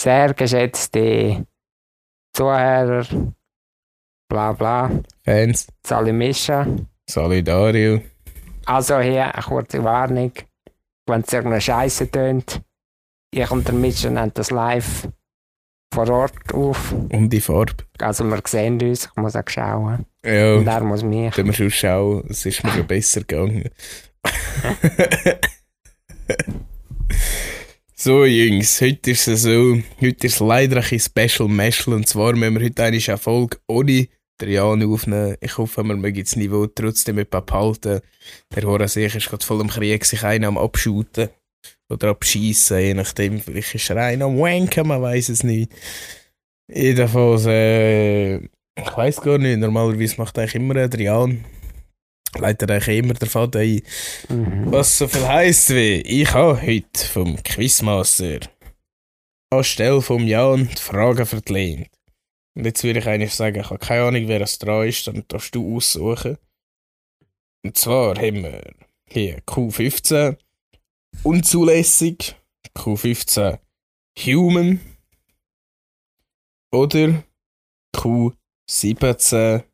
Sehr geschätzte Zuhörer, bla bla, Fans, Salimischa. Solidario. Also hier eine kurze Warnung. Wenn es irgendeine Scheiße tönt, ich und der Mischa nehmen das live vor Ort auf. Um die Farbe. Also wir sehen uns, ich muss auch schauen. Ja, Und er muss mich. wenn wir schon schauen, es ist mir schon besser gegangen. so, Jungs, heute ist es so. Heute ist leider ein Special Meschel. Und zwar müssen wir heute eine Folge ohne Trian aufnehmen. Ich hoffe, wir mögen das Niveau trotzdem etwas behalten. Der Horace ist gerade voll im Krieg, sich einen am Abschuten. Oder abschießen, je nachdem. Vielleicht ist er einer am Wanken, man weiß es nicht. Jedenfalls, äh, ich weiß gar nicht. Normalerweise macht eigentlich immer ein Trian. Leitet eigentlich immer der Faden ein. Mhm. Was so viel heisst wie, ich habe heute vom Quizmaster anstelle vom Jan die Fragen verlehnt. Und jetzt würde ich eigentlich sagen, ich habe keine Ahnung, wer es dran ist, dann darfst du aussuchen. Und zwar haben wir hier Q15 unzulässig, Q15 human oder Q17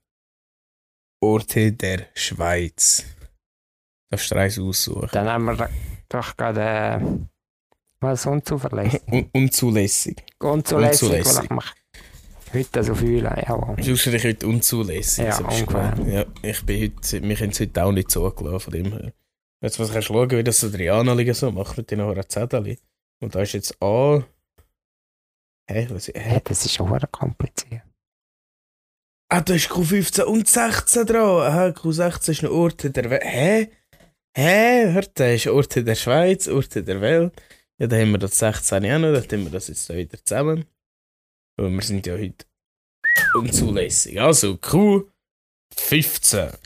Orte der Schweiz. Darfst du eins aussuchen. Dann haben wir doch gerade äh, was unzuverlässig. Un unzulässig. Unzulässig, Unzulässig. ich mich heute so fühle. Jawohl. Du dich heute unzulässig? Ja, So. Ja, ich bin heute, wir haben es heute auch nicht zugelassen von dem her. Jetzt was kannst du schauen, wie das so Triana liegen so macht mit den Horazzettel. Und da ist jetzt A. Hä, was Hey, hä? das ist schon kompliziert. Ah, da ist Q15 und 16 dran. Aha, Q16 ist ein Ort der Welt. Hä? Hä? Hört, da ist Orte der Schweiz, Orte der Welt. Ja, da haben wir das 16 auch noch, da haben wir das jetzt da wieder zusammen. Aber wir sind ja heute unzulässig. Also, Q15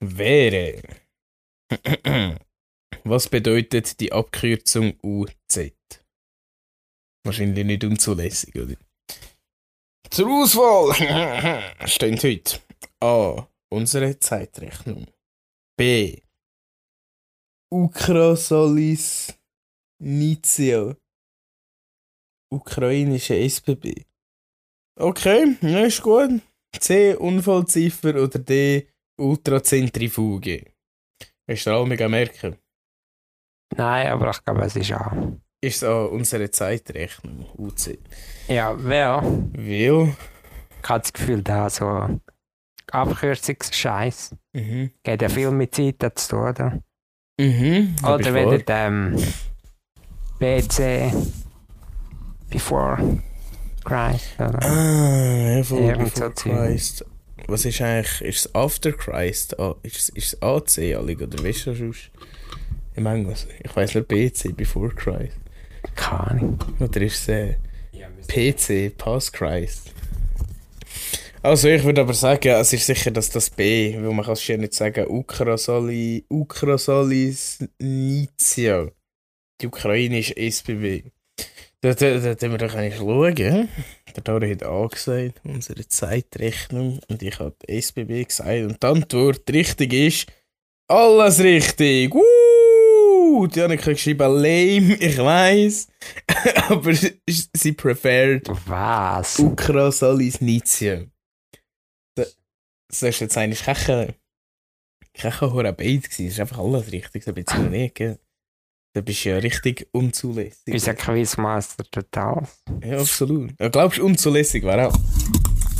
wäre. Was bedeutet die Abkürzung UZ? Wahrscheinlich nicht unzulässig, oder? Zur Auswahl stehen heute A. Unsere Zeitrechnung. B. Ukrasolis Nizio. Ukrainische SBB. Okay, ja, ist gut. C. Unfallziffer oder D. Ultrazentrifuge. Hast du alle mega merken? Nein, aber ich glaube, es ist auch. Ist so unsere Zeitrechnung, UC. Ja, wer? Weil. Ich habe das Gefühl, da so Abkürzungsscheiß Mhm. geht ja viel mit Zeit dazu, tun, oder? Mhm. Oder du wahr. wieder ähm, BC Before Christ, oder? Ah, ja, voll Irgend before so. Christ. Was ist eigentlich, ist es After Christ? Ah, ist, es- ist es AC allig oder weißt du sonst? Im Englisch. Ich weiß nur BC, Before Christ. Keine Ahnung. Oder ist es äh, PC, Past Christ? Also ich würde aber sagen, es ist sicher, dass das B, weil man kann es schön nicht sagen, Ukrasoli, Ukrasolis Nizia. Die ukrainische SBB. Da, da wir doch eigentlich schauen. Der Dori hat A gesagt, unsere Zeitrechnung. Und ich habe SBB gesagt. Und die Antwort richtig ist, alles richtig. Woo! Die Annika hat geschrieben, lame, ich weiß. aber sie preferred Was? Ukrasolis Nizia. Da- Das ist jetzt eigentlich kein kein Horabeit gewesen. Das ist einfach alles richtig. So ein bisschen nicht, gell? Da bist du ja richtig unzulässig. Unser Quizmaster total. Ja, absolut. Ja, glaubst du, unzulässig wäre auch.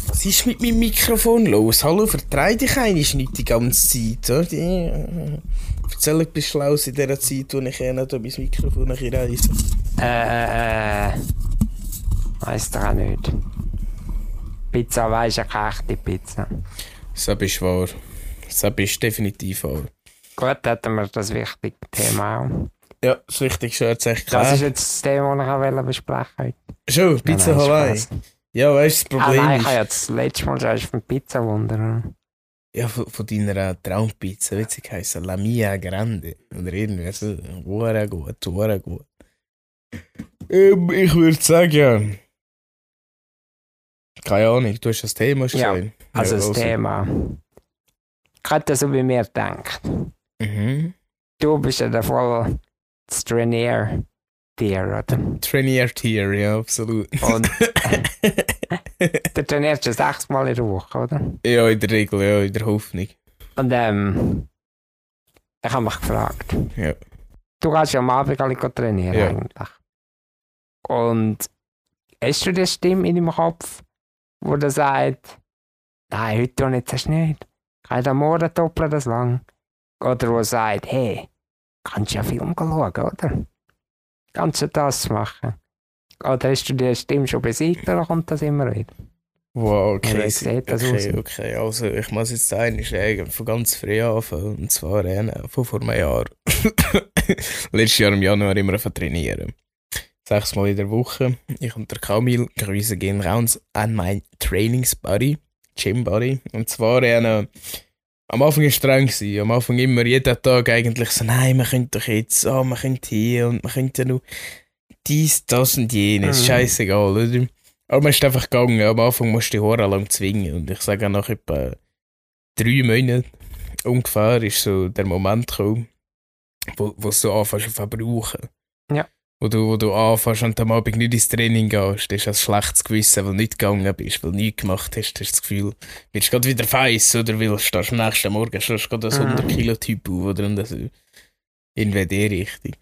Was ist mit meinem Mikrofon los? Hallo, vertreib dich eigentlich nicht die ganze Zeit, oder? Äh, Erzähl etwas Schlaues in dieser Zeit, wo ich eh noch da mein Mikrofon ein reise. Äh, äh, weiss doch auch nicht. Pizza weisst ja keine echte Pizza. Das ist wahr. Das ist definitiv wahr. Gut, hätten wir das wichtige Thema auch. Ja, das Wichtigste ist echt Das ist klar. jetzt das Thema, das ich besprechen wollte. Schon, Pizza Hawaii. Ja, weißt du, das Ah Problem nein, ich habe ist... ja das letzte Mal schon von Pizza wundern. Ja, von, von deiner Traumpizza, witzig heisst La Mia Grande. Oder irgendwie so. Hure gut, hure gut. Ähm, ich würde sagen... Keine Ahnung, du hast das Thema Ja, schon. Also Ja, das Thema. Ich hätte so wie mir gedacht. Mhm. Du bist ja der voll das Trainier Tier, oder? Trainier-Tier, ja, absolut. Und du trainierst ja sechsmal in der Woche, oder? ja, in der Regel, ja, in der Hoffnung. Und ähm, ich habe mich gefragt. Ja. Du gehst ja am Abend alle trainieren Ja. eigentlich. Und hast du die Stimme in deinem Kopf, wo der sagt, nein, heute tue ich das nicht. Kann am Morgen doppeln das lang? Oder wo sagt, hey, kannst ja Film schauen, oder? Kannst du das machen? Oder hast du die Stimme schon besiegt oder kommt das immer wieder? Wow, Ja, okay. aus? okay. Also, ich muss jetzt eine sagen, von ganz früh anfangen. Und zwar äh, von vor einem Jahr. Letztes Jahr im Januar immer trainieren. Sechsmal in der Woche. Ich und der Kamil grüßen gehen raus an mein Trainingsbuddy, Gym Buddy. Und zwar äh, am Anfang war es streng. Gewesen. Am Anfang immer, jeden Tag eigentlich so, nein, man könnte doch jetzt, oh, man könnte hier und man könnte ja noch dies, das und jenes. Mhm. Scheißegal, oder? Aber man ist einfach gegangen. Am Anfang musst du die Haare lang zwingen. Und ich sage nach etwa drei Monaten ungefähr ist so der Moment gekommen, wo, wo du so anfängst zu verbrauchen. Ja. Wo du, wo du anfängst und am Abend nicht ins Training gehst, hast du ein schlechtes Gewissen, weil du nicht gegangen bist, weil du nichts gemacht hast, hast du das Gefühl, wirst du gerade wieder feiss, oder weil du stehst am nächsten Morgen, du gerade Mhm. 100 Kilo Typ auf, oder und so. In die Richtung.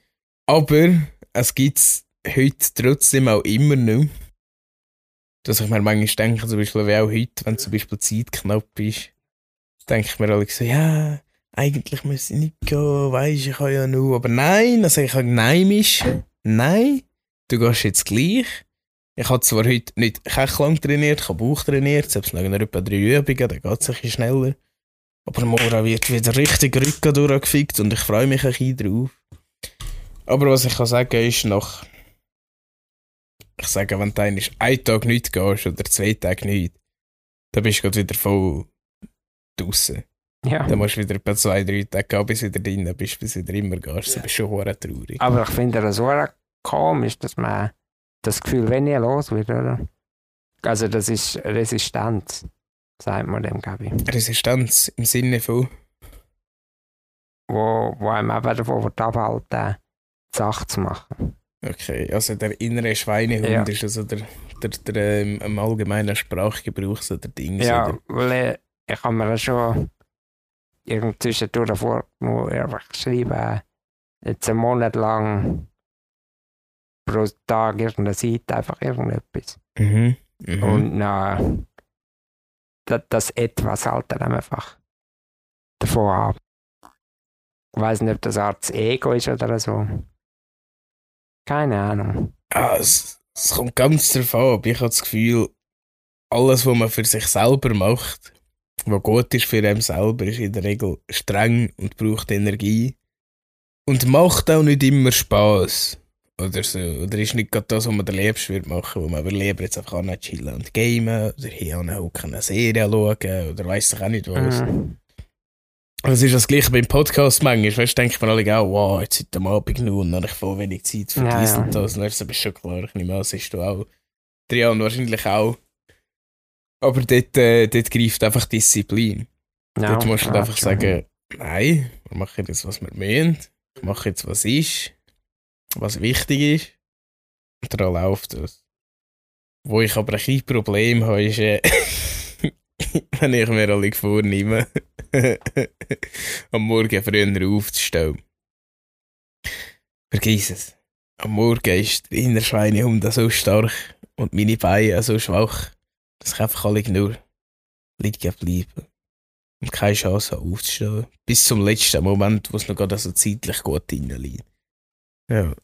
Aber es gibt es heute trotzdem auch immer noch, dass ich mir manchmal denke, zum Beispiel wie auch heute, wenn zum Beispiel Zeit knapp ist, denke ich mir alle so, ja, eigentlich müsste ich nicht gehen, weisst ich ja nur, aber nein, also ich kann Nein mischen, nein, du gehst jetzt gleich. Ich habe zwar heute nicht lang trainiert, ich habe Bauch trainiert, selbst noch etwa drei Übungen, dann geht es ein bisschen schneller. Aber morgen wird wieder richtig Rücken durchgefickt und ich freue mich ein bisschen drauf. Aber was ich kann sagen ist nach, ich sage, wenn du einen Tag nicht gehst oder zwei Tage nicht, dann bist du gerade wieder voll draußen. Ja. Dann musst du wieder etwa zwei, drei Tage gehen, bis du wieder drin bist, bis du wieder immer gehst. Dann bist du schon hure traurig. Aber ich finde es so komisch, dass man das Gefühl wenn nie los wird, oder? Also das ist Resistenz, sagt man dem, glaube ich. Resistenz im Sinne von, Wo, wo einem eben davon abhalten, die Sache zu machen. Okay, also der innere Schweinehund Ja. ist also der, der, der ähm, im allgemeinen Sprachgebrauch so der Ding. Ja, oder? weil äh, ich habe mir das schon irgend zwischendurch vorgenommen, einfach geschrieben, jetzt einen Monat lang pro Tag irgendeine Seite, einfach irgendetwas. Mhm. Mhm. Und dann das, das etwas halt dann einfach davon ab. Ich weiß nicht, ob das das Ego ist oder so. Keine Ahnung. Ah, es, es kommt ganz drauf an, aber ich habe das Gefühl, alles, was man für sich selber macht, was gut ist für einen selber, ist in der Regel streng und braucht Energie. Und macht auch nicht immer Spaß Oder so. Oder ist nicht gerade das, was man der Liebste würde machen, wo man aber lieber jetzt einfach an chillen und gamen oder hier an eine Serie schauen oder weiss ich auch nicht was. Mhm. Das ist das gleiche beim Podcast manchmal. Weißt du, denke ich mir alle auch, wow, jetzt heute Abend nur und dann habe ich voll wenig Zeit für Ja, dies ja. und das. Und dann ist schon klar, ich nehme an, das ist du auch. Trian wahrscheinlich auch. Aber dort, äh, dort greift einfach Disziplin. Ja, dort musst du ja, einfach sagen, nein, wir machen jetzt, was wir müssen. Ich mache jetzt, was ist, was wichtig ist. Und dann läuft das. Wo ich aber ein kleines Problem habe, ist, äh, wenn ich mir alle vornehme, am Morgen früher aufzustehen. Vergiss es. Am Morgen ist der innere Schweinehund so stark und meine Beine so schwach, dass ich einfach alle nur liegen bleiben. Und keine Chance habe aufzustehen. Bis zum letzten Moment, wo es noch gerade so zeitlich gut liegt. Ja.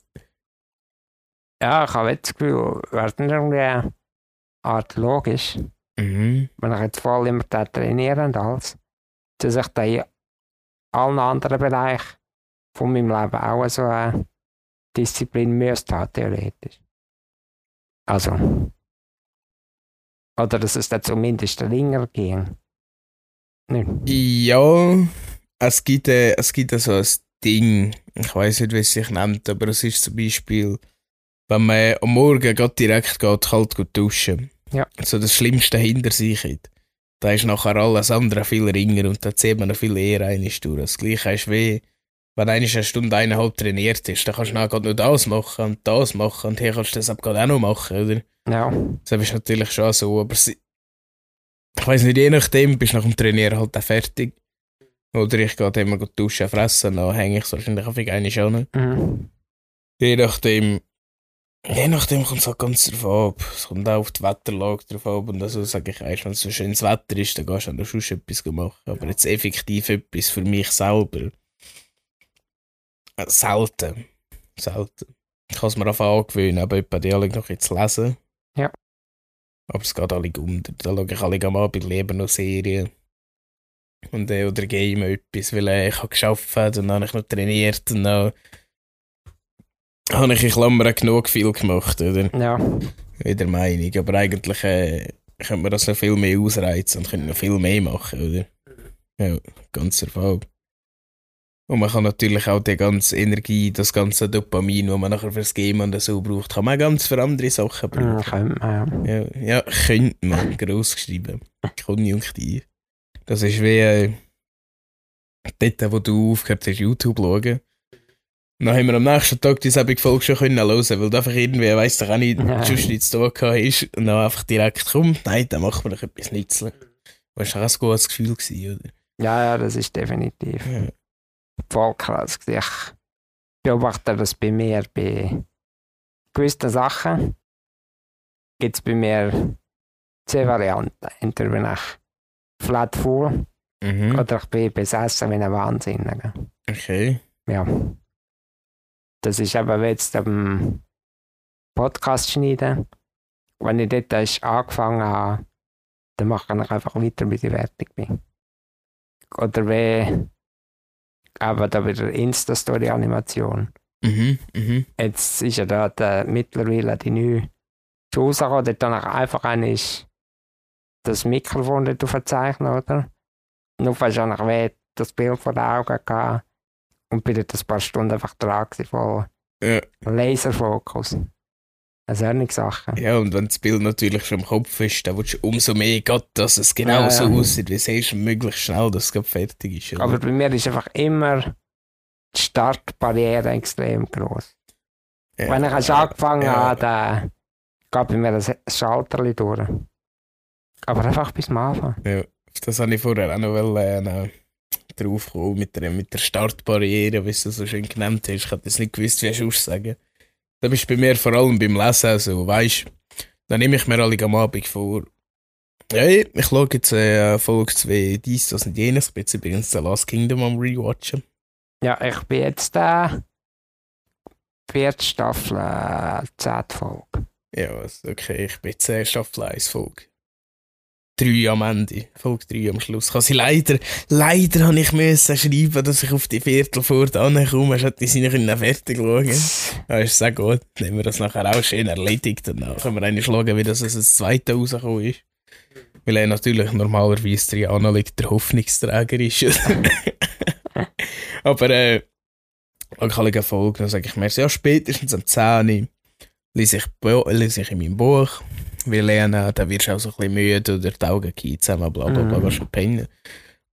Ja, ich habe jetzt das Gefühl, es nicht irgendwie eine Art logisch, Mhm. ich jetzt voll immer da trainiere und alles, dass ich da in allen anderen Bereichen von meinem Leben auch so eine Disziplin müsste haben, theoretisch. Also. Oder dass es dann zumindest länger ging. Nicht? Ja, es gibt, äh, es gibt so ein Ding, ich weiß nicht, wie es sich nennt, aber es ist zum Beispiel, wenn man am Morgen direkt geht, kalt gut duschen. Ja. So das Schlimmste hinter sich hat. Da ist nachher alles andere viel ringer und da zieht man noch viel eher einiges durch. Das Gleiche ist wie, wenn eine Stunde, eineinhalb trainiert ist, dann kannst du nachher nur das machen und das machen und hier kannst du das gerade auch noch machen, oder? Ja. Das ist natürlich schon so, aber sie, ich weiß nicht, je nachdem bist du nach dem Trainieren halt auch fertig. Oder ich gehe mal duschen, fressen, dann hänge ich es wahrscheinlich auf eine schon. Mhm. Je nachdem, je nachdem kommt es halt ganz drauf ab. Es kommt auch auf die Wetterlage drauf ab. Und also sage ich erst, wenn es so schönes Wetter ist, dann gehst du dann schon etwas machen. Aber jetzt effektiv etwas für mich selber. Äh, selten. Selten. Ich kann es mir einfach angewöhnen, aber etwa die alle noch jetzt lesen. Ja. Aber es geht alle unter. Da schaue ich alle am Abend lieber noch Serien. Und, äh, oder game etwas, weil äh, ich habe geschafft und dann habe ich noch trainiert und dann habe ich in Klammern genug viel gemacht, oder? Ja. Wieder Meinung. Aber eigentlich äh, könnte man das noch viel mehr ausreizen und könnte noch viel mehr machen, oder? Ja, ganz der Fall. Und man kann natürlich auch die ganze Energie, das ganze Dopamin, das man nachher fürs Game und so braucht, kann man ganz für andere Sachen brauchen. könnte man, ja. Ja, ja könnte man, gross geschrieben. Konjunktiv. Das ist wie äh, dort, wo du aufgehört hast, YouTube schauen. Dann haben wir am nächsten Tag die selbe Folge schon können hören, weil du einfach irgendwie, weiss doch auch nicht, sonst nichts gehabt hast. Und dann einfach direkt, komm, nein, dann machen wir doch etwas Nützlich. Das war auch ein gutes Gefühl, gewesen, oder? Ja, ja, das ist definitiv Ja. voll krass. Ich beobachte das bei mir bei gewissen Sachen. Gibt es bei mir zwei Varianten. Entweder bin ich flat full Mhm. oder ich bin besessen wie ein Wahnsinniger. Okay. Ja. Das ist eben wie jetzt am Podcast schneiden. Wenn ich dort erst angefangen habe, dann mache ich einfach weiter, bis ich fertig bin. Oder wie aber da wieder Insta-Story-Animation. Mhm. Mhm. Jetzt ist ja da der, mittlerweile die neue rausgekommen, dort dann einfach einmal das Mikrofon dort verzeichnen, oder? Nur hast du eigentlich wie das Bild vor den Augen gehabt und bin dort ein paar Stunden einfach dran voll Ja. Laserfokus. Also solche Sachen. ja, und wenn das Bild natürlich schon im Kopf ist, dann willst du umso mehr, Gott, dass es genau Ja, so ja. aussieht, wie es ist, und möglichst schnell, dass es fertig ist. oder? Aber bei mir ist einfach immer die Startbarriere extrem groß. ja. Wenn ich erst angefangen Ja. habe, dann geht bei mir das Schalter durch. Aber einfach bis zum Anfang. Ja, das habe ich vorher auch noch wollen, äh, drauf kommen, mit der, mit der Startbarriere, wie du so schön genannt hast. Ich hätte jetzt nicht gewusst, wie du es sagen. Da bist du bei mir vor allem beim Lesen so, weißt da nehme ich mir alle am Abend vor. Hey, ich schaue jetzt äh, Folge 2 dies, das und jenes. Ich bin jetzt übrigens The Last Kingdom am Rewatchen. Ja, ich bin jetzt da. Vierte Staffel, äh, zehnte Folge. Ja, okay, ich bin jetzt äh, Staffel 1 Folge. 3 am Ende, Folge 3 am Schluss. Ich sie leider, leider habe ich müssen schreiben, dass ich auf die Viertel vor komme, hätte ich sie nicht können fertig schauen Ja, ist sehr gut. Dann haben wir das nachher auch schön erledigt und dann können wir eigentlich schauen, wie das als zweite rausgekommen ist. Weil er natürlich normalerweise Triana liegt der Hoffnungsträger ist. Aber äh, an kann Folge, dann sage ich mir, ja, spätestens am 10 lese ich, lese ich in meinem Buch. Wir lernen, dann wirst du auch so ein bisschen müde oder die Augen gehen zusammen, bla bla bla, Mhm. schon pennen.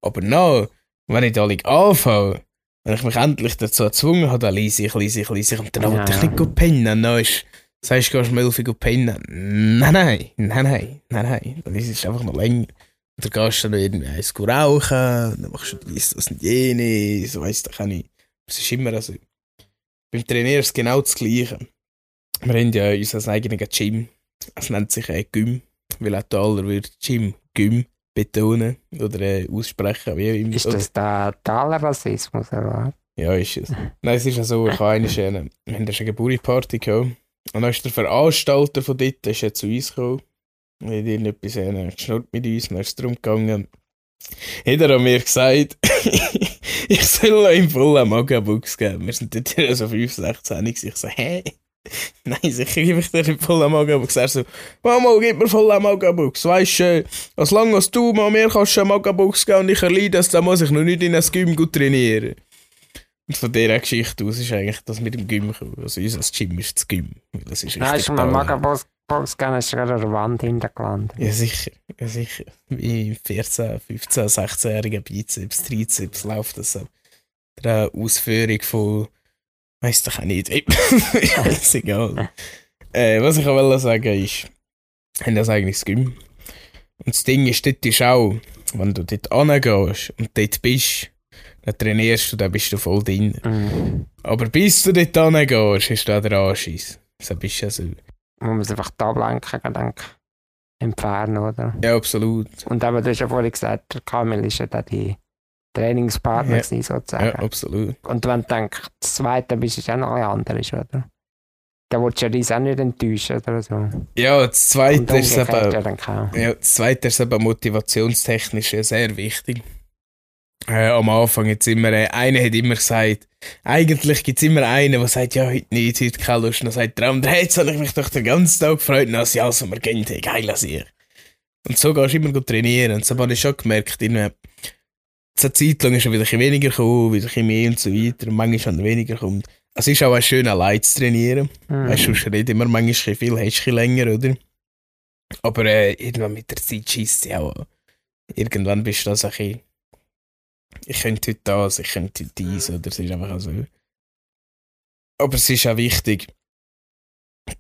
Aber no, wenn ich da anfange, wenn ich mich endlich dazu gezwungen habe, dann lese ich, lese ich, lese ich und dann Ja. wollte ich nicht gut pennen. Dann ist, sagst du, gehst du mal auf pennen? Nein, nein, nein, nein, nein, nein. Dann ist es einfach noch länger. Oder gehst du dann irgendwie eins rauchen, dann machst du dies, das und jenes, weiss doch auch nicht. Es ist immer so. Beim Trainieren ist es genau das Gleiche. Wir haben ja unser eigenes Gym. Es nennt sich äh, Gym, weil auch der aller würde Gym, Gym betonen oder äh, aussprechen, wie immer. Ist das der totaler Rassismus, oder was? Ja, ist es. Nein, es ist ja so, ich habe eine, wir haben eine Geburtstagsparty gehabt. Und dann ist der Veranstalter von dort ist ja zu uns gekommen. Er hat irgendetwas äh, geschnurrt mit uns, und dann ist es darum gegangen. Hat er an mir gesagt, ich soll ihm voll einen Magabuchs geben. Wir sind dort so 5, 16 gewesen. Ich so, hä? Nein, sicher gebe ich dir nicht voll einen Magabuchs. Er so, Mama, gib mir voll einen Magabuchs. Weisst du, äh, als lange als du mal mir kannst einen Magabuchs geben und ich erleide das, dann muss ich noch nicht in ein Gym gut trainieren. Und von dieser Geschichte aus ist eigentlich das mit dem Gym gekommen. Also unser Gym ist das Gym. Das ist Nein, ist toll. Magabox Box gegeben, ist gerade an der Wand hintergelandet. Ja, sicher. Ja, sicher. Wie 14, 15, 16-jährigen Bizeps, Trizeps läuft das so. der Ausführung von. Weiss doch auch nicht. ist egal. Äh, was ich auch wollte sagen ist, ich habe das eigentlich Gym. Und das Ding ist, dort ist auch, wenn du dort angehst und dort bist, dann trainierst du, dann bist du voll drin. Mhm. Aber bis du dort angehst, ist da der Anschiss. So bist du ja so. Man muss einfach die Ablenkung denke, entfernen, oder? Ja, absolut. Und eben, du hast ja vorhin gesagt, der Kamil ist ja da die Trainingspartner Ja. gewesen, sozusagen. Ja, absolut. Und wenn du denkst, das Zweite bist, ist auch noch ein anderes, oder? Da willst du ja dies auch nicht enttäuschen oder so. Ja, das Zweite ist eben, ja das Zweite ist eben motivationstechnisch sehr wichtig. Äh, am Anfang jetzt immer, äh, einer hat immer gesagt, eigentlich gibt es immer einen, der sagt, ja, heute nicht, heute keine Lust. Und dann sagt der andere, hey, jetzt habe ich mich doch den ganzen Tag gefreut. Und dann sagt, ja, also, wir gehen, hey, geil an sich. Und so gehst du immer gut trainieren. Und so habe ich schon gemerkt, in einer eine Zeit lang ist er wieder ein bisschen weniger gekommen, wieder ein bisschen mehr und so weiter. Und manchmal dann weniger kommt. Es ist auch ein schön, allein zu trainieren. Mhm. Weißt du, du redest immer manchmal viel, hast bisschen länger, oder? Aber äh, irgendwann mit der Zeit schießt ja auch. an. Irgendwann bist du da so ein bisschen. Ich könnte heute das, ich könnte heute dies, oder es ist einfach so. Aber es ist auch wichtig,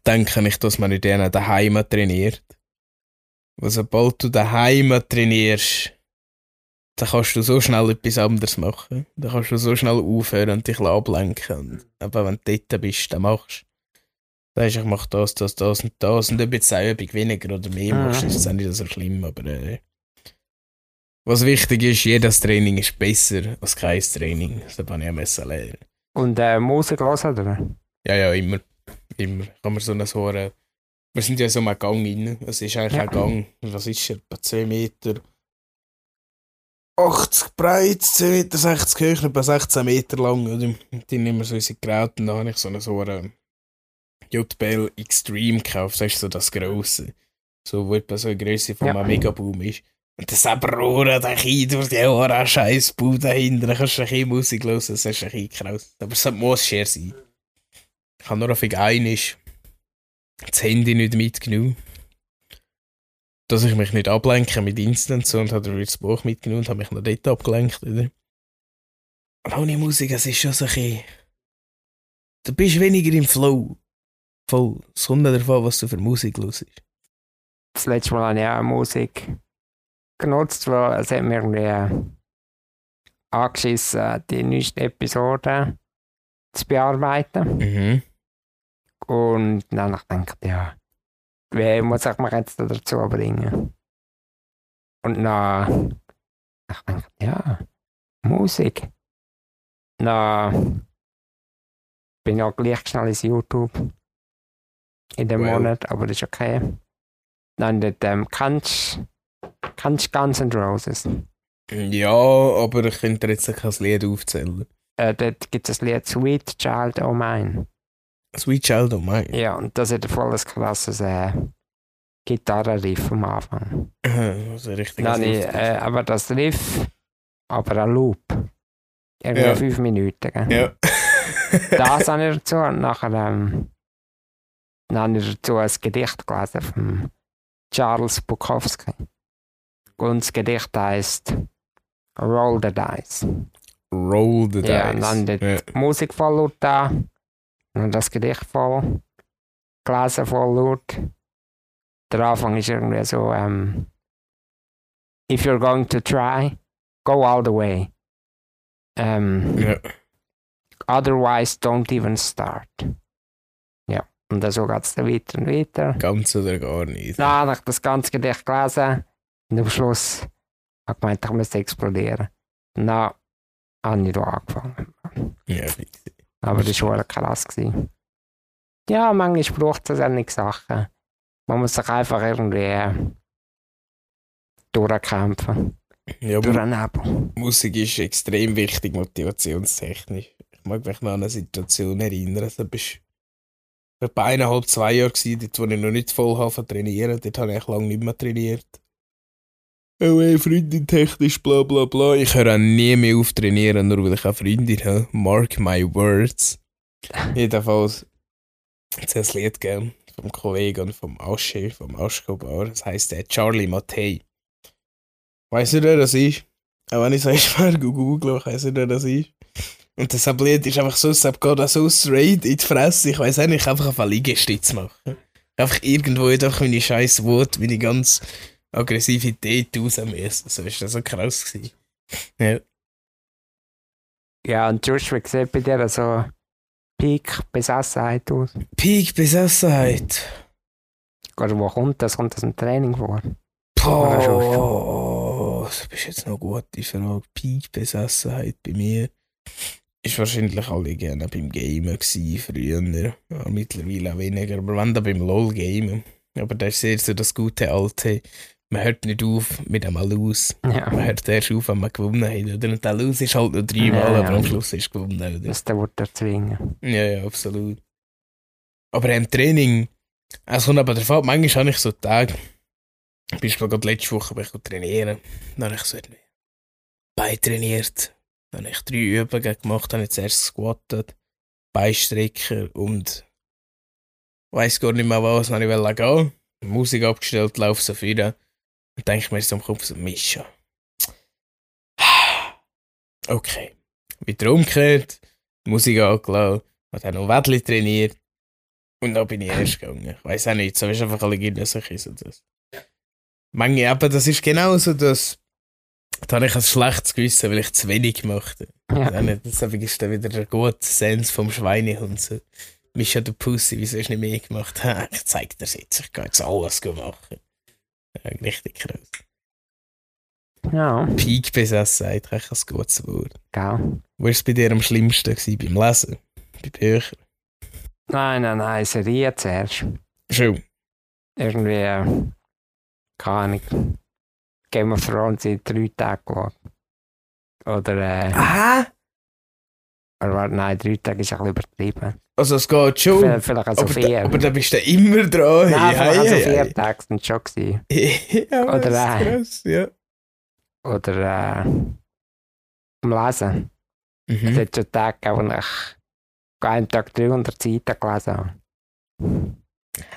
denke ich, dass man nicht denen daheim trainiert. Weil sobald du daheim trainierst, dann kannst du so schnell etwas anderes machen. Dann kannst du so schnell aufhören und dich ablenken. Und aber wenn du dort bist, dann machst du. Sagst, ich mach das, das, das und das. Und ob du jetzt eine Übung weniger oder mehr Mhm. machst, ist es nicht so schlimm. Aber äh, was wichtig ist, jedes Training ist besser als kein Training. Das habe ich müssen lernen. Und äh, Musik hören, oder? Ja, ja, immer. Immer. Kann man so eine eine, Wir sind ja so einem Gang rein. Es ist eigentlich Ja. ein Gang. Was ist er? Etwa 2 Meter. 80 breit, 2 Meter 60 hoch, etwa 16 Meter lang. Oder? Und dann nehmen wir so unsere Geräte und dann habe ich so eine so eine JBL Extreme gekauft. Das ist so das Grosse. So, wo etwa so eine Größe von Ja. einem Megaboom ist. Und das Rohren, der Kind durch die Ohren, scheiß Bau dahinter, dann kannst du ein bisschen Musik hören, das ist ein bisschen krass. Aber es muss schwer sein. Ich habe nur auf einen das Handy nicht mitgenommen. Dass ich mich nicht ablenke mit Instant so und habe das Buch mitgenommen und habe mich noch dort abgelenkt. Oder? Und ohne Musik, es ist schon so ein bisschen... Du bist weniger im Flow. Voll. Es kommt davon, was du für Musik hörst. Das letzte Mal habe ich auch Musik genutzt, weil es hat mir irgendwie angeschissen, die neueste Episode zu bearbeiten. Mhm. Und dann habe ich gedacht, ja, wer muss ich mich jetzt da dazu bringen? Und ich gedacht, ja, Musik. Dann bin auch gleich schnell ins YouTube in dem Well. Monat, aber das ist okay. Dann dort, ähm, kennst du Guns N' Roses? Ja, aber ich könnte dir jetzt kein Lied aufzählen. Äh, dort gibt es das Lied Sweet Child O' Mine. Sweet Child of Mine. Ja, und das hat ein volles krasses äh, Gitarrenriff am Anfang. Also richtig. Nein, nee, äh, aber das Riff, aber ein Loop. Irgendwie Ja. fünf Minuten. Gell? ja. Das habe ich dazu und nachher ähm, dann habe ich dazu ein Gedicht gelesen von Charles Bukowski. Und das Gedicht heißt Roll the Dice. Roll the Ja, und dice. dann Ja. die Musik voll laut da. Und das Gedicht voll. Gelesen voll laut. Der Anfang ist irgendwie so, ähm, If you're going to try, go all the way. Ähm, Ja. Otherwise, don't even start. Ja, und so geht es dann weiter und weiter. Ganz oder gar nicht. Dann habe ich das ganze Gedicht gelesen und am Schluss habe ich gemeint, ich müsste explodieren. Dann habe ich da angefangen. Ja, fix. Aber das war krass. Gewesen. Ja, manchmal braucht es solche Sachen. Man muss sich einfach irgendwie äh, durchkämpfen. ja Durch aber Nebel. Musik ist extrem wichtig, motivationstechnisch. Ich mag mich noch an eine Situation erinnern. Das war etwa eineinhalb, zwei Jahre, gewesen, dort, wo ich noch nicht voll habe trainieren. Dort habe ich lange nicht mehr trainiert. Oh, ey, Freundin technisch, bla bla bla. Ich höre auch nie mehr auf trainieren, nur weil ich eine Freundin habe. Mark my words. Jedenfalls es ein Lied gegeben vom Kollegen vom Asche, vom Aschkobar. Das heisst der Charlie Mattei. Weißt du, wer das ist? Auch wenn ich ich werde googeln, weiss nicht, wer das ist. Und das Lied ist einfach so, es geht so straight in die Fresse. Ich weiß auch nicht, einfach auf Liegestütz machen. Einfach irgendwo einfach meine scheiß Wut, meine ganz Aggressivität rausmessen. So ist das so krass gewesen. Ja. Ja, und Josh, wie sieht bei dir so Peak-Besessenheit aus? Peak-Besessenheit? Oder wo kommt das? Kommt das im Training vor? Boah, das bist jetzt noch eine gute Frage. Peak-Besessenheit bei mir ist wahrscheinlich alle gerne beim Gamen gewesen, früher. Ja, mittlerweile auch weniger, aber wenn dann beim LOL-Gamen. Aber das ist sehr so das gute alte, man hört nicht auf mit einem Lose. Ja. Man hört erst auf, wenn man gewonnen hat. Oder? Und der Lose ist halt nur dreimal, Ja, ja. aber am Schluss ist gewonnen. Oder? Das der wird erzwingen. Ja, ja, absolut. Aber im Training, es kommt aber davon, manchmal habe ich so Tage, zum Beispiel gerade letzte Woche bin ich trainieren, dann habe ich so Bein trainiert, dann habe ich drei Übungen gemacht, dann habe ich zuerst squattet, Beinstrecker und weiß gar nicht mehr was, dann wollte ich gehen, Musik abgestellt, laufe so wieder und denke ich mir so im Kopf so, Mischa. Okay. Wieder umgekehrt, Musik angelassen, habe dann noch Wettli trainiert und dann bin ich erst gegangen. Ich weiß auch nicht, so ist einfach alle Gegner so so das. Manche eben, das ist genauso, dass da habe ich ein schlechtes Gewissen, weil ich zu wenig gemacht habe. Ja. Ist dann wieder der gute Sens vom Schweinehund so. Mischa der Pussy, wieso hast du nicht mehr gemacht? Ich zeig dir jetzt, ich kann jetzt alles machen. Ja, richtig krass. Ja, Peak-Besessenheit, echt ein gutes Wort. gell. Wo war es bei dir am schlimmsten gewesen? Beim Lesen? Bei Büchern? Nein, nein, nein, Serie zuerst. Schon. Irgendwie, äh, keine Ahnung. Game of Thrones in drei Tagen geschaut. Oder, äh, Aha! warte, nein, drei Tage ist ein bisschen übertrieben. Also es geht schon. Vielleicht, vielleicht also aber, vier. da, aber da bist du immer dran. nein, vielleicht also hey, vier hey. Tage sind schon gewesen. ja, Oder das ein. krass, ja. Oder, äh, am Lesen. Es Mhm. hat schon Tage gegeben, wo ich einen Tag 300 Seiten gelesen habe.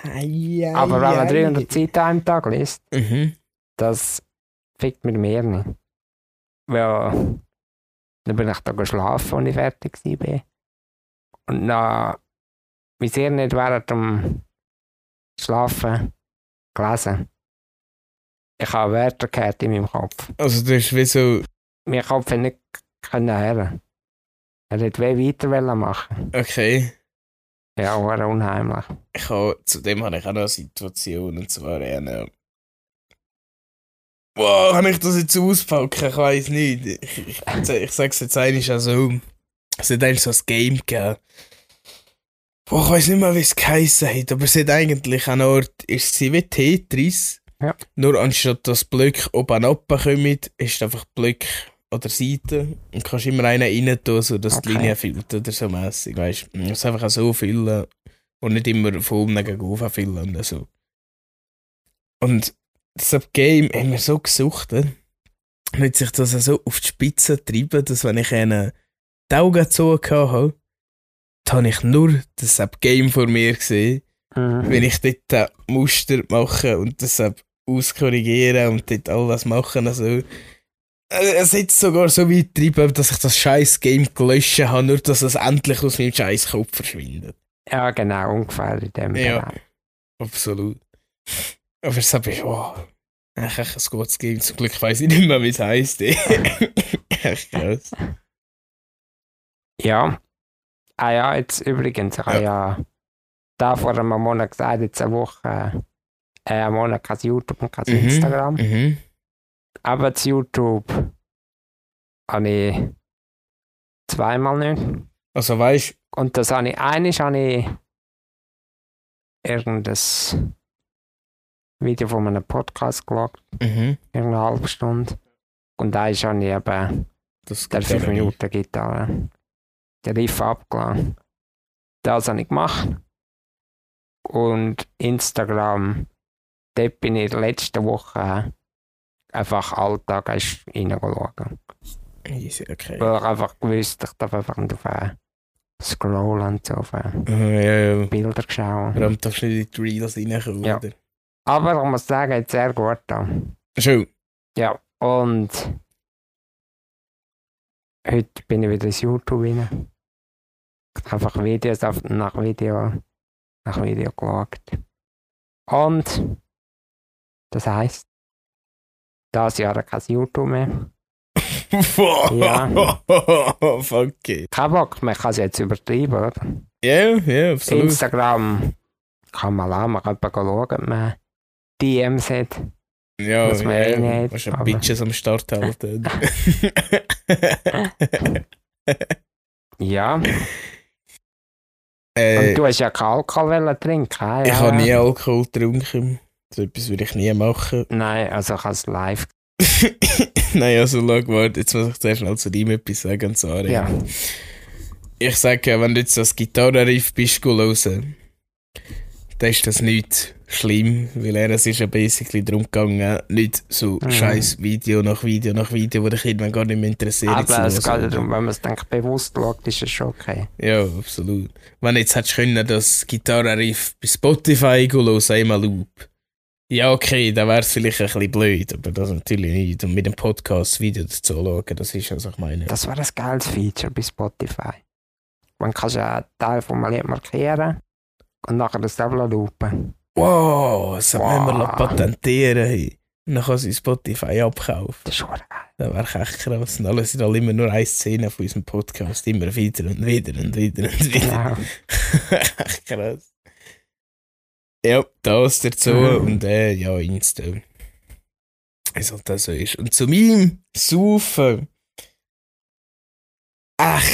Ei, ei, Aber wenn man ei. 300 Seiten einem Tag liest, Mhm. das fickt mir mehr nicht. Weil dann bin ich da geschlafen, als ich fertig war. Und dann, wie sehr nicht während dem Schlafen gelesen. Ich habe Wörter gehört in meinem Kopf. Also das ist wie so, Mein Kopf hat nicht können hören. Er hätte wie weiter machen. okay. Ja, war unheimlich. Ich habe, zudem habe ich auch noch eine Situation, und zwar eine... Wow, kann ich das jetzt auspacken? Ich weiß nicht. Ich, ich, ich sag's jetzt eigentlich auch so. Es hat eigentlich so ein Game gegeben. Boah, ich weiß nicht mehr, wie es geheissen hat, aber es hat eigentlich an Ort, ist sie wie Tetris. Ja. Nur anstatt dass Blöcke oben runterkommen, ist einfach Blöcke oder Seite und kannst immer einen rein tun, sodass die Okay. Linie füllt oder so mässig, weißt du. Es einfach auch so füllen und nicht immer von unten gegen oben füllen oder so. Und das Game haben wir so gesucht, und hat sich das so auf die Spitze getrieben, dass wenn ich einen die Augen zu habe, dann habe ich nur das Game vor mir gesehen, Mhm. wenn ich dort Muster mache und das auskorrigieren und dort alles machen. Also, äh, es hat sogar so weit getrieben, dass ich das scheiß Game gelöscht habe, nur dass es endlich aus meinem scheiß Kopf verschwindet. Ja, genau, ungefähr in dem Ja. Bereich. Absolut. Aber es habe ich, wow. Echt echt ein gutes Game. Zum Glück weiß ich nicht mehr, wie es heisst. Echt krass. Ja. Ah ja, jetzt übrigens, ich habe ja da vor einem Monat gesagt, jetzt eine Woche, äh, einen Monat kein YouTube und kein Mhm. Instagram. Mhm. Aber das YouTube habe ich zweimal nicht. Also weißt Und das habe ich, eines habe ich irgendein Video von einem Podcast geschaut, du, mhm. irgendeine halbe Stunde. Und eines habe ich eben das der geht ja 5 nicht. Minuten Gitarre. Der Riff abgeladen. Das habe ich gemacht. Und Instagram, dort bin ich letzte Woche einfach Alltag reingeschaut. Easy, okay. Weil ich einfach gewusst, ich darf einfach nicht auf äh, scrollen und so auf äh, Ah, ja, ja. Bilder schauen. Allem darfst du nicht in die Reels reinkommen, Ja. oder? Aber ich muss sagen, jetzt sehr gut da. Schon. Ja, und heute bin ich wieder ins YouTube rein. Einfach Videos auf, nach Video, nach Video geschaut. Und das heisst, das Jahr kein YouTube mehr. Ja. Fuck it. Kein Bock, man kann es jetzt übertreiben, oder? Ja, ja, absolut. Instagram kann man auch, man kann schauen, ob man DMs hat. Ja, was man eh ja. nicht, Musst ja aber- Bitches am Start halten. Ja, und äh, du hast ja keinen Alkohol trinken, ja? ich habe nie Alkohol getrunken. So etwas würde ich nie machen. Nein, also ich habe es live. Nein, also schau, warte, jetzt muss ich zuerst mal zu ihm etwas sagen, und zwar, Ja. Ich sage, wenn du jetzt das Gitarrenriff bist hören, dann ist das nicht schlimm, weil er, es ist ja basically darum gegangen, nicht so Mhm. scheiß Video nach Video nach Video, wo dich irgendwann gar nicht mehr interessiert. Aber es geht ja darum, wenn man es denkt, bewusst schaut, ist es schon okay. Ja, absolut. Wenn du jetzt hättest können, das Gitarrenriff bei Spotify hören, einmal Loop. Ja, okay, dann wäre es vielleicht ein bisschen blöd, aber das natürlich nicht. Und mit dem Podcast Video dazu schauen, das ist, was ich meine. Das wäre ein geiles Feature bei Spotify. Man kann ja einen Teil vom Lied markieren nachher das selber loopen. Wow, das wir Wow. noch patentieren. Hey. Und dann kann sie Spotify abkaufen. Das ist. Das wäre echt krass. Und alles sind alle immer nur eine Szene von unserem Podcast. Immer wieder und wieder und wieder und wieder. Genau. echt krass. Ja, das dazu Mhm. und äh, ja, Insta. Halt das so ist. Und zu meinem Saufen. Ach,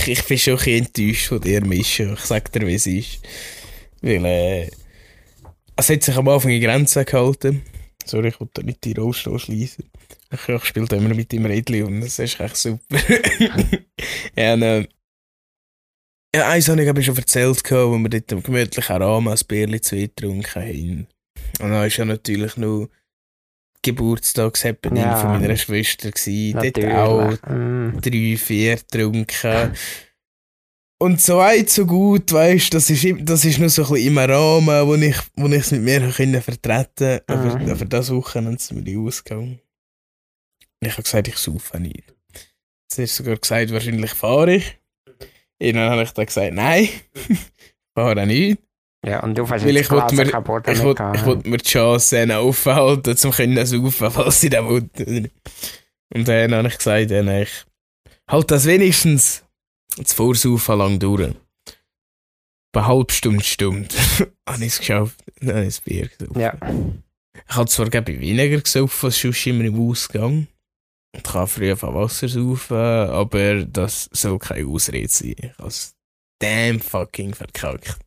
ach, ich bin schon ein bisschen enttäuscht von dir, Mischa. Ich sag dir, wie es ist. Weil, äh, es hat sich am Anfang in Grenzen gehalten. Sorry, ich wollte nicht die Rollstuhl schließen. Ich, ich spiele da immer mit dem Rädchen und das ist echt super. ja, und, äh, ja, eins habe ich aber schon erzählt, wo wir dort am gemütlichen Rahmen ein Bierchen zu getrunken haben. Und dann war ja natürlich noch Geburtstagshappening Ja. von meiner Schwester. Gewesen. Dort auch Mm. drei, vier getrunken. Und so weit, so gut, weißt das ist, das ist nur so ein bisschen im Rahmen, wo ich wo ich es mit mir können vertreten konnte. Aber, Mhm. aber das Wochenende sind wir ausgegangen. Und ich habe gesagt, ich saufe nicht. Sie hat sogar gesagt, wahrscheinlich fahre ich. Irgendwann habe ich dann gesagt, nein, fahre nicht. Ja, und du hast Weil jetzt ich mir- kaputt Ich wollte ich wollt mir die Chance aufhalten, um können saufen, falls sie das wollen. Und dann habe ich gesagt, äh, ich halt das wenigstens das Vorsaufen lang durch. Bei halb Stunde, Stunde habe ich es geschafft. Dann habe ich das Bier gesoffen. Ja, Ich habe zwar glaub ich, weniger gesoffen als sonst immer im Ausgang. Ich kann früher von Wasser saufen, aber das soll keine Ausrede sein. Ich habe es damn fucking verkackt.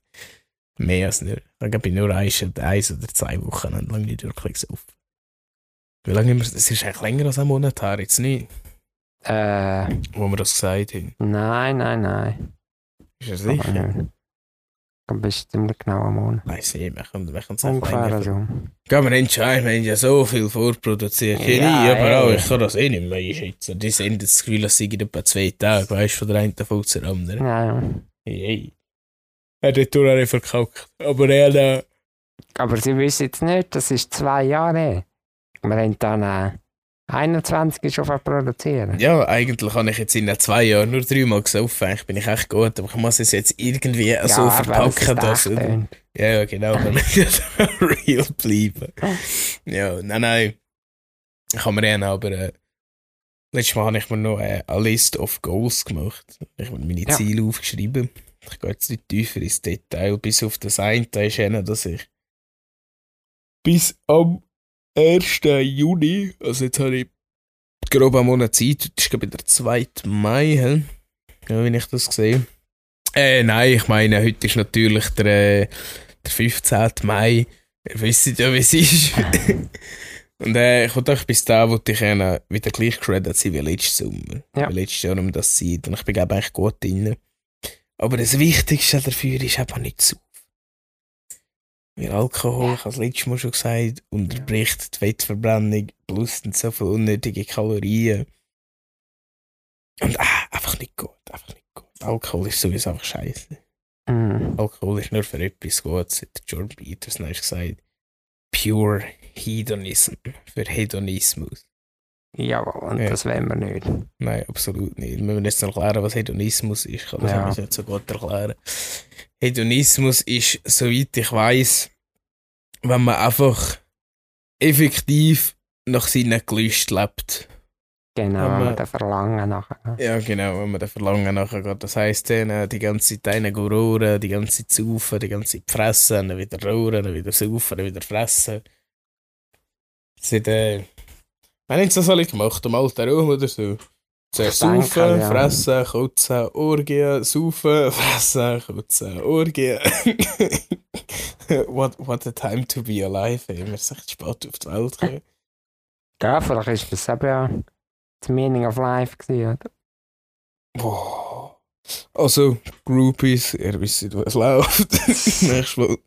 Mehr als nur. Ich glaube, nur eins, eins oder zwei Wochen lang nicht wirklich gesoffen. Wie lange wir das? ist eigentlich länger als ein Monat her, jetzt nicht, äh, wo wir das gesagt haben. nein, nein, nein. Ist das Aber sicher? bist ziemlich genau am Monat. Weiss nicht, wir können, wir können es auch Ungefähr länger. so. Gehen wir entscheiden, wir haben ja so viel vorproduziert. Ja, nie, aber auch, ich kann das eh nicht mehr einschätzen. Die sind das Gefühl, dass sie etwa zwei Tage, weißt du, von der einen Folge zur anderen. Ja, ja. Hey. Er hat die Tour auch nicht verkackt. Aber er da. Aber sie wissen jetzt nicht, das ist zwei Jahre. Wir haben dann äh, 21 schon produzieren. Ja, eigentlich habe ich jetzt in den zwei Jahren nur dreimal gesoffen. Eigentlich bin ich echt gut, aber ich muss es jetzt irgendwie so aber verpacken, das dass. äh, Ja, ja, genau, dann muss ich real bleiben. Ja, nein, nein. Ich habe mir einen, aber äh, letztes Mal habe ich mir noch äh, eine List of Goals gemacht. Ich habe mir meine Ja. Ziele aufgeschrieben. Ich gehe jetzt nicht tiefer ins Detail, bis auf das eine ist einer, dass ich bis am 1. Juni, also jetzt habe ich grob einen Monat Zeit, das ist glaube ich der 2. Mai, ja, wenn ich das sehe. Äh, nein, ich meine, heute ist natürlich der, äh, der 15. Mai. Ihr wisst ja, wie es ist. Und äh, ich wollte euch bis da wollte ich wieder gleich credit sein wie letztes Sommer. Ja. Wie letztes Jahr um das Zeit. Und ich bin glaube eigentlich gut drin. Aber das Wichtigste dafür ist einfach nicht zu. Weil Alkohol, ich habe es letztes Mal schon gesagt, unterbricht die Fettverbrennung, plus so viele unnötige Kalorien. Und ah, einfach nicht gut, einfach nicht gut. Alkohol ist sowieso einfach scheiße. mm. Alkohol ist nur für etwas Gutes, hat Jordan Peterson hast gesagt. Pure Hedonism, für Hedonismus. Jawohl, und Ja. das wollen wir nicht. Nein, absolut nicht. Wir müssen jetzt noch erklären, was Hedonismus ist. Ich kann das Ja. ja. nicht so gut erklären. Hedonismus ist, soweit ich weiß, wenn man einfach effektiv nach seinen Gelüsten lebt. Genau, wenn wir den Verlangen nachher. Ja, genau, wenn man den Verlangen nachher geht. Das heisst, dann äh, die ganze Zeit einen rohren, die ganze Zeit saufen, die ganze Zeit fressen, dann wieder rohren, dann wieder saufen, dann wieder fressen. Seit, äh, wann haben sie das alle gemacht? Am alten Rom oder so? Zuerst saufen, ja. fressen, kotzen, Orgien, saufen, fressen, kotzen, Orgien. what, what a time to be alive, ey. Wir sind echt spät auf die Welt gekommen. Ja, vielleicht ist das eben ja das Meaning of Life gewesen, oder? Boah. Also, Groupies, ihr wisst, was läuft. Nächstes Mal.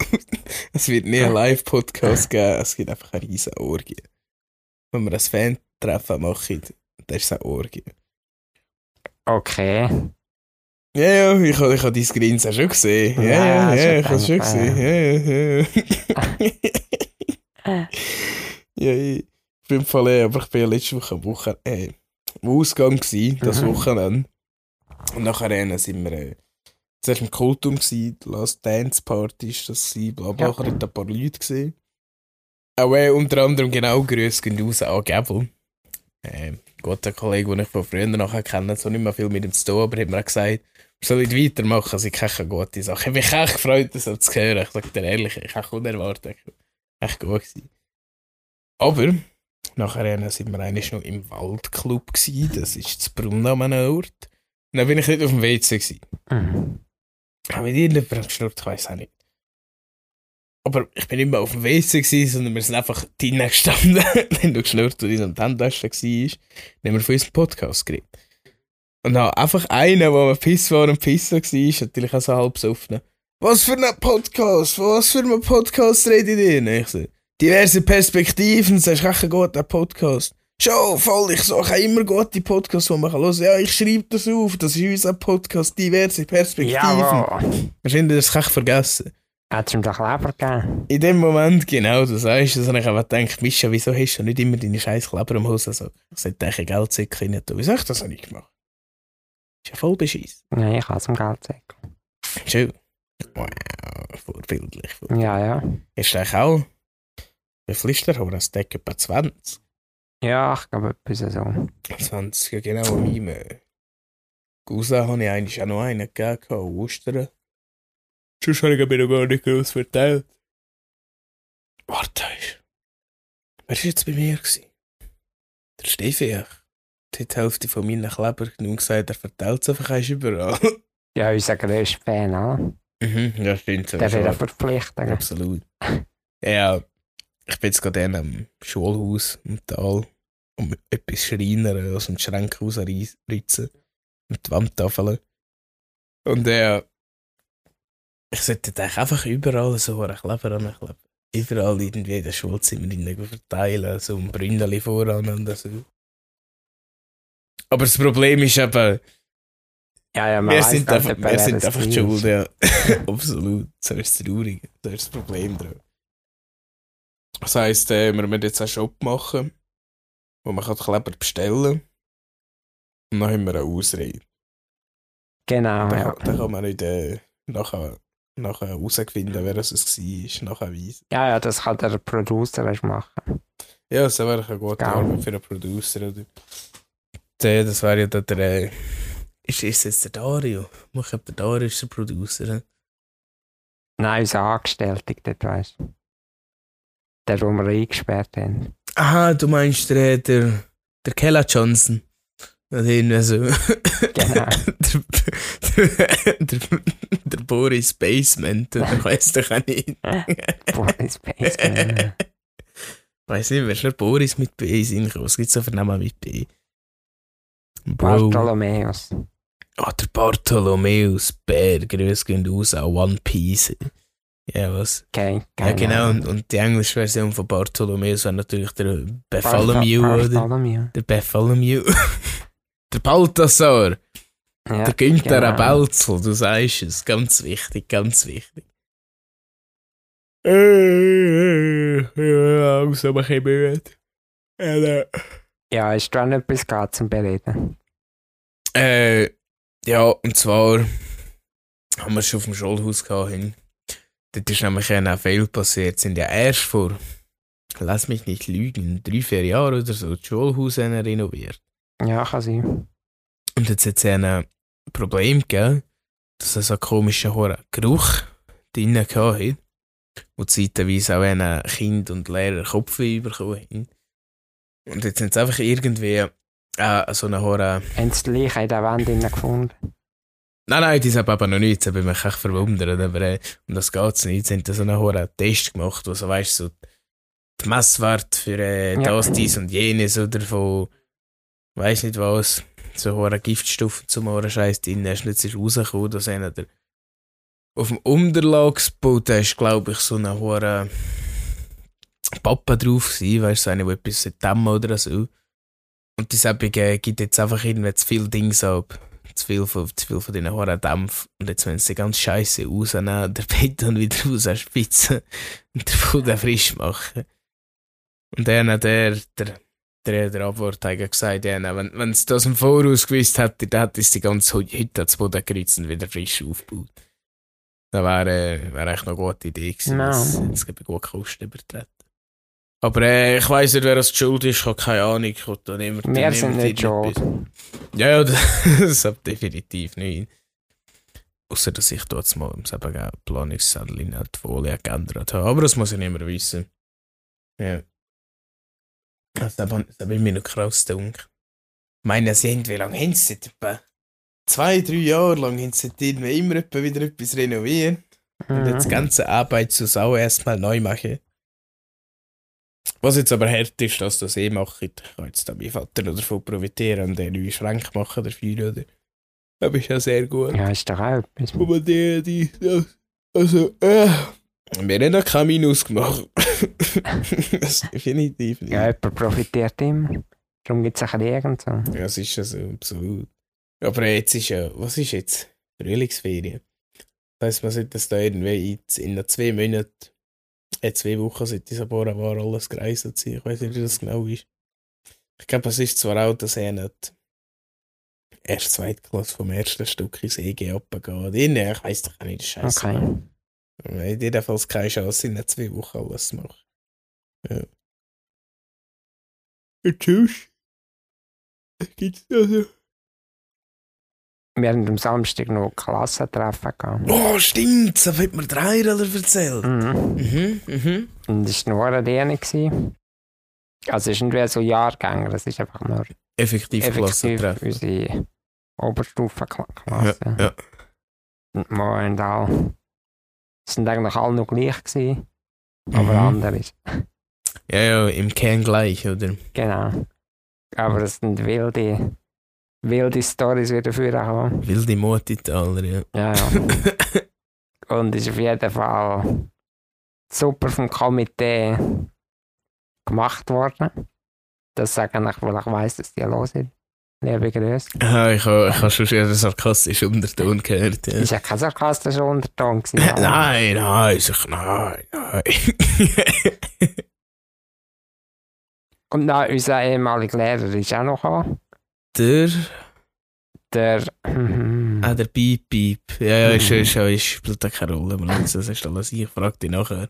Es wird nie einen Live-Podcast geben, es gibt einfach eine riesige Orgie. Wenn wir ein Fan-Treffen machen, dann ist es eine Orgie. Okay. Ja, ja, ich habe ich ha dein Grinsen schon gesehen. Ja, ja, Ja, ich habe es schon gesehen. Ja, ja, ja. ja, ich bin eh, aber ich bin ja letzte Woche am Woche, äh, am Ausgang gsi, das Mhm. Wochenende. Und nachher äh, sind wir äh, zuerst im Kultum die Last Dance Party ist das bla bla, Ja. ich ein paar Leute gesehen. Auch äh, unter anderem genau Grüße gehen raus an Gabel. Äh, guter Kollege, den ich von früher nachher kenne, so nicht mehr viel mit ihm zu tun, aber hat mir auch gesagt, wir sollen weitermachen, also ich keine gute Sache. Ich habe mich echt gefreut, das zu hören. Ich sage dir ehrlich, ich habe unerwartet. Echt gut gewesen. Aber, nachher sind wir eigentlich noch im Waldclub gewesen, das ist zu Brunn an einem Ort. Und dann bin ich nicht auf dem WC gewesen. Mhm. Aber mit irgendjemandem geschnurrt, ich weiß auch nicht. Aber ich bin nicht mehr auf dem WC gewesen, sondern wir sind einfach drinnen gestanden, wenn du geschnurrt und in der Handtasche war, dann haben wir von unserem Podcast geredet. Und dann einfach einer, der am Piss war und pissen war, natürlich auch so halb besoffen. Was für ein Podcast? Was für ein Podcast redet ihr? Und Ich so, diverse Perspektiven, das ist echt ein guter Podcast. Schon, voll, ich suche immer gute Podcasts, die man hören kann. Ja, ich schreibe das auf, das ist unser Podcast, diverse Perspektiven. Jawohl. Wahrscheinlich das echt vergessen. Hat es ihm doch Leber gegeben? In dem Moment, genau, du sagst das, und ich habe gedacht, Mischa, wieso hast du nicht immer deine scheiß Kleber am Haus? Also, ich sollte eigentlich Geldsäcke rein tun. Wieso habe ich das noch nicht gemacht? Ist ja voll beschiss. Nein, ich habe es im Geldsäckel. Schön. Wow, vorbildlich. Ja, ja. Ist der eigentlich auch? Wie ist der Horace? Der etwa 20? Ja, ich glaube etwas so. 20, ja genau, meinem äh, Cousin habe ich eigentlich auch noch einen gegeben, Ostern. Sonst habe ich mir noch gar nicht groß verteilt. Warte, wer war jetzt bei mir? Gewesen? Der Steffi. Der hat die Hälfte von meinen Kleber genug gesagt, er verteilt es einfach eins überall. Ja, unser grösster Fan, oder? mhm, ja, stimmt. so Der wird verpflichtet. Absolut. Ja, ich bin jetzt gerade in einem Schulhaus im Tal um etwas Schreinern aus dem Schrank rausritzen. Mit Wandtafeln. Und äh, ich sollte eigentlich einfach überall so einen Kleber ankleben. Überall irgendwie in den Schulzimmer rein verteilen, so ein Brünneli voran und so. Aber das Problem ist eben, Ja, ja, wir sind gar einfach, nicht, wer wir sind einfach schuld, ja. Absolut. Das ist das Traurige. Das ist das Problem dran. Das heisst, äh, wir müssen jetzt einen Shop machen, wo man kann Kleber bestellen Und dann haben wir eine Ausrede. Genau, Dann, ja. kann- dann kann man nicht äh, nachher, nachher herausfinden, wer es war, nachher weisen. Ja, ja, das kann der Producer machen. Ja, das wäre eine gute Genau. Arbeit für einen Producer. Oder? Der, das wäre ja der. Äh, ist, ist es jetzt der Dario? Ich glaube, der Dario ist der Producer. ne? Nein, unser Angestellter dort, weißt du. Der, den wir eingesperrt haben. Aha, du meinst der, der, der Keller Johnson. Oder irgendwie so. Genau. der, der, der Boris Basement, ich weiß doch auch nicht. Boris Basement. Weiß nicht, wer ist der Boris mit B reinkommen? Was gibt es so für Namen mit B? Bro. Bartholomäus. Ah, der Bartholomäus Bär, grüß gehen raus an One Piece. Ja, was? Okay, Ja, genau. Und, und die englische Version von Bartholomäus war natürlich der Bartholomew? Bartholomew. Der Bartholomew. der Balthasar. Ja, der Günther genau. Belzel, du sagst es. Ganz wichtig, ganz wichtig. Äh, Ja, langsam ein bisschen müde. Ja, ist da nicht etwas gehabt zum Bereden? Äh, ja, und zwar haben wir es schon auf dem Schulhaus gehabt. Hin. Dort ist nämlich ein Fehler passiert. Sind ja erst vor, lass mich nicht lügen, drei, vier Jahren oder so, das Schulhaus renoviert. Ja, kann sein. Und jetzt hat es ein Problem gegeben, dass es so einen komischen hohen Geruch drinnen hatte, wo zeitweise auch ein Kind und Lehrer Kopfweh bekommen haben. Und jetzt sind sie einfach irgendwie äh, so eine hohe... Haben sie die Leiche in der Wand gefunden? Nein, nein, die haben aber noch nichts, da bin ich echt verwundert, aber äh, um das geht es nicht. Sie haben da so einen hohen Test gemacht, wo so, weißt so die Messwerte für äh, Ja. das, dies und jenes oder von, weiß nicht was, so hohe Giftstoffe zum hohen Scheiß drin jetzt ist rausgekommen, dass einer der auf dem Unterlagsboden ist, glaube ich, so eine hohe Pappe drauf gewesen, weißt du, so eine, die etwas dämmen oder so. Und die Säppung äh, gibt jetzt einfach irgendwie zu viel Dings ab. Zu viel von, zu viel von diesen hohen Dämpfen. Und jetzt müssen sie ganz scheiße rausnehmen, der Beton wieder rausspitzen und den Boden frisch machen. Und dann hat der, der, der, der Abwarteiger gesagt, ja, wenn, wenn sie das im Voraus gewusst hätte, dann hätte es die ganze Hütte zu Boden geritzt und wieder frisch aufgebaut. Das wäre, eigentlich noch eine gute Idee gewesen. Ja. Das, das gibt gut Kosten übertreten. Aber äh, ich weiss nicht, wer das schuld ist, ich habe keine Ahnung. Ich will da niemand- Wir sind nicht schuld. Ja, ja, das, hat definitiv nicht. Außer dass ich dort mal im Planungszettel in die Folie geändert habe. Aber das muss ich nicht mehr wissen. Ja. Also, das hat- das hat mir noch krass gedacht. Ich meine, sie haben, wie lange haben sie etwa zwei, drei Jahre lang haben sie immer etwa wieder etwas renovieren. Und jetzt die Mhm. ganze Arbeit zu Sau erstmal neu machen. Was jetzt aber hart ist, dass das eh macht. Ich kann jetzt da mein Vater noch davon profitieren und den neue Schrank machen dafür, oder? Das ist ja sehr gut. Ja, ist doch auch etwas. Aber der, die, das, also, äh, wir haben noch kein Minus gemacht. das definitiv nicht. Ja, jemand profitiert immer. Darum gibt es ein Krieg und so. Ja, es ist ja so, absolut. Aber jetzt ist ja, was ist jetzt? Frühlingsferien. Das heisst, man sollte das da irgendwie in, in zwei Monaten, äh, zwei Wochen seit dieser Bora war alles gereist sein. Ich weiß nicht, wie das genau ist. Ich glaube, es ist zwar auch, dass er nicht erst Zweitklasse vom ersten Stück ins EG abgeht. Ich weiß doch auch nicht, Scheiße. Okay. Er hat jedenfalls keine Chance, in den zwei Wochen alles zu machen. Ja. Und tschüss. Gibt's also. Wir haben am Samstag noch Klassentreffen gehabt. Oh, stimmt, das hat mir der Heiler erzählt. Mhm. Mhm, mhm. Und das war nur eine gewesen. Also es ist nicht wie so Jahrgänger, es ist einfach nur Effektiv, effektiv Klassentreffen. unsere Oberstufenklasse. Ja, ja. Und alle, es sind eigentlich alle noch gleich gewesen, aber Mhm. anders. ja, ja, im Kern gleich, oder? Genau. Aber es sind wilde, wilde Stories wieder vorgekommen. Wilde Mutitaler, ja. Ja, ja. Und ist auf jeden Fall super vom Komitee gemacht worden. Das sage ich, weil ich weiss, dass die los sind. Liebe Grüße. Ah, ich habe ich ha schon einen sarkastischen Unterton gehört. Ja. Ist ja kein sarkastischer Unterton gewesen. nein, nein, sag nein, nein. Und dann unser ehemaliger Lehrer ist auch noch gekommen. der, Der. ah, der Piep, Piep. Ja, ja, ist, Mhm. ist, ist, spielt da keine Rolle. Man, das ist alles ich, frag dich nachher.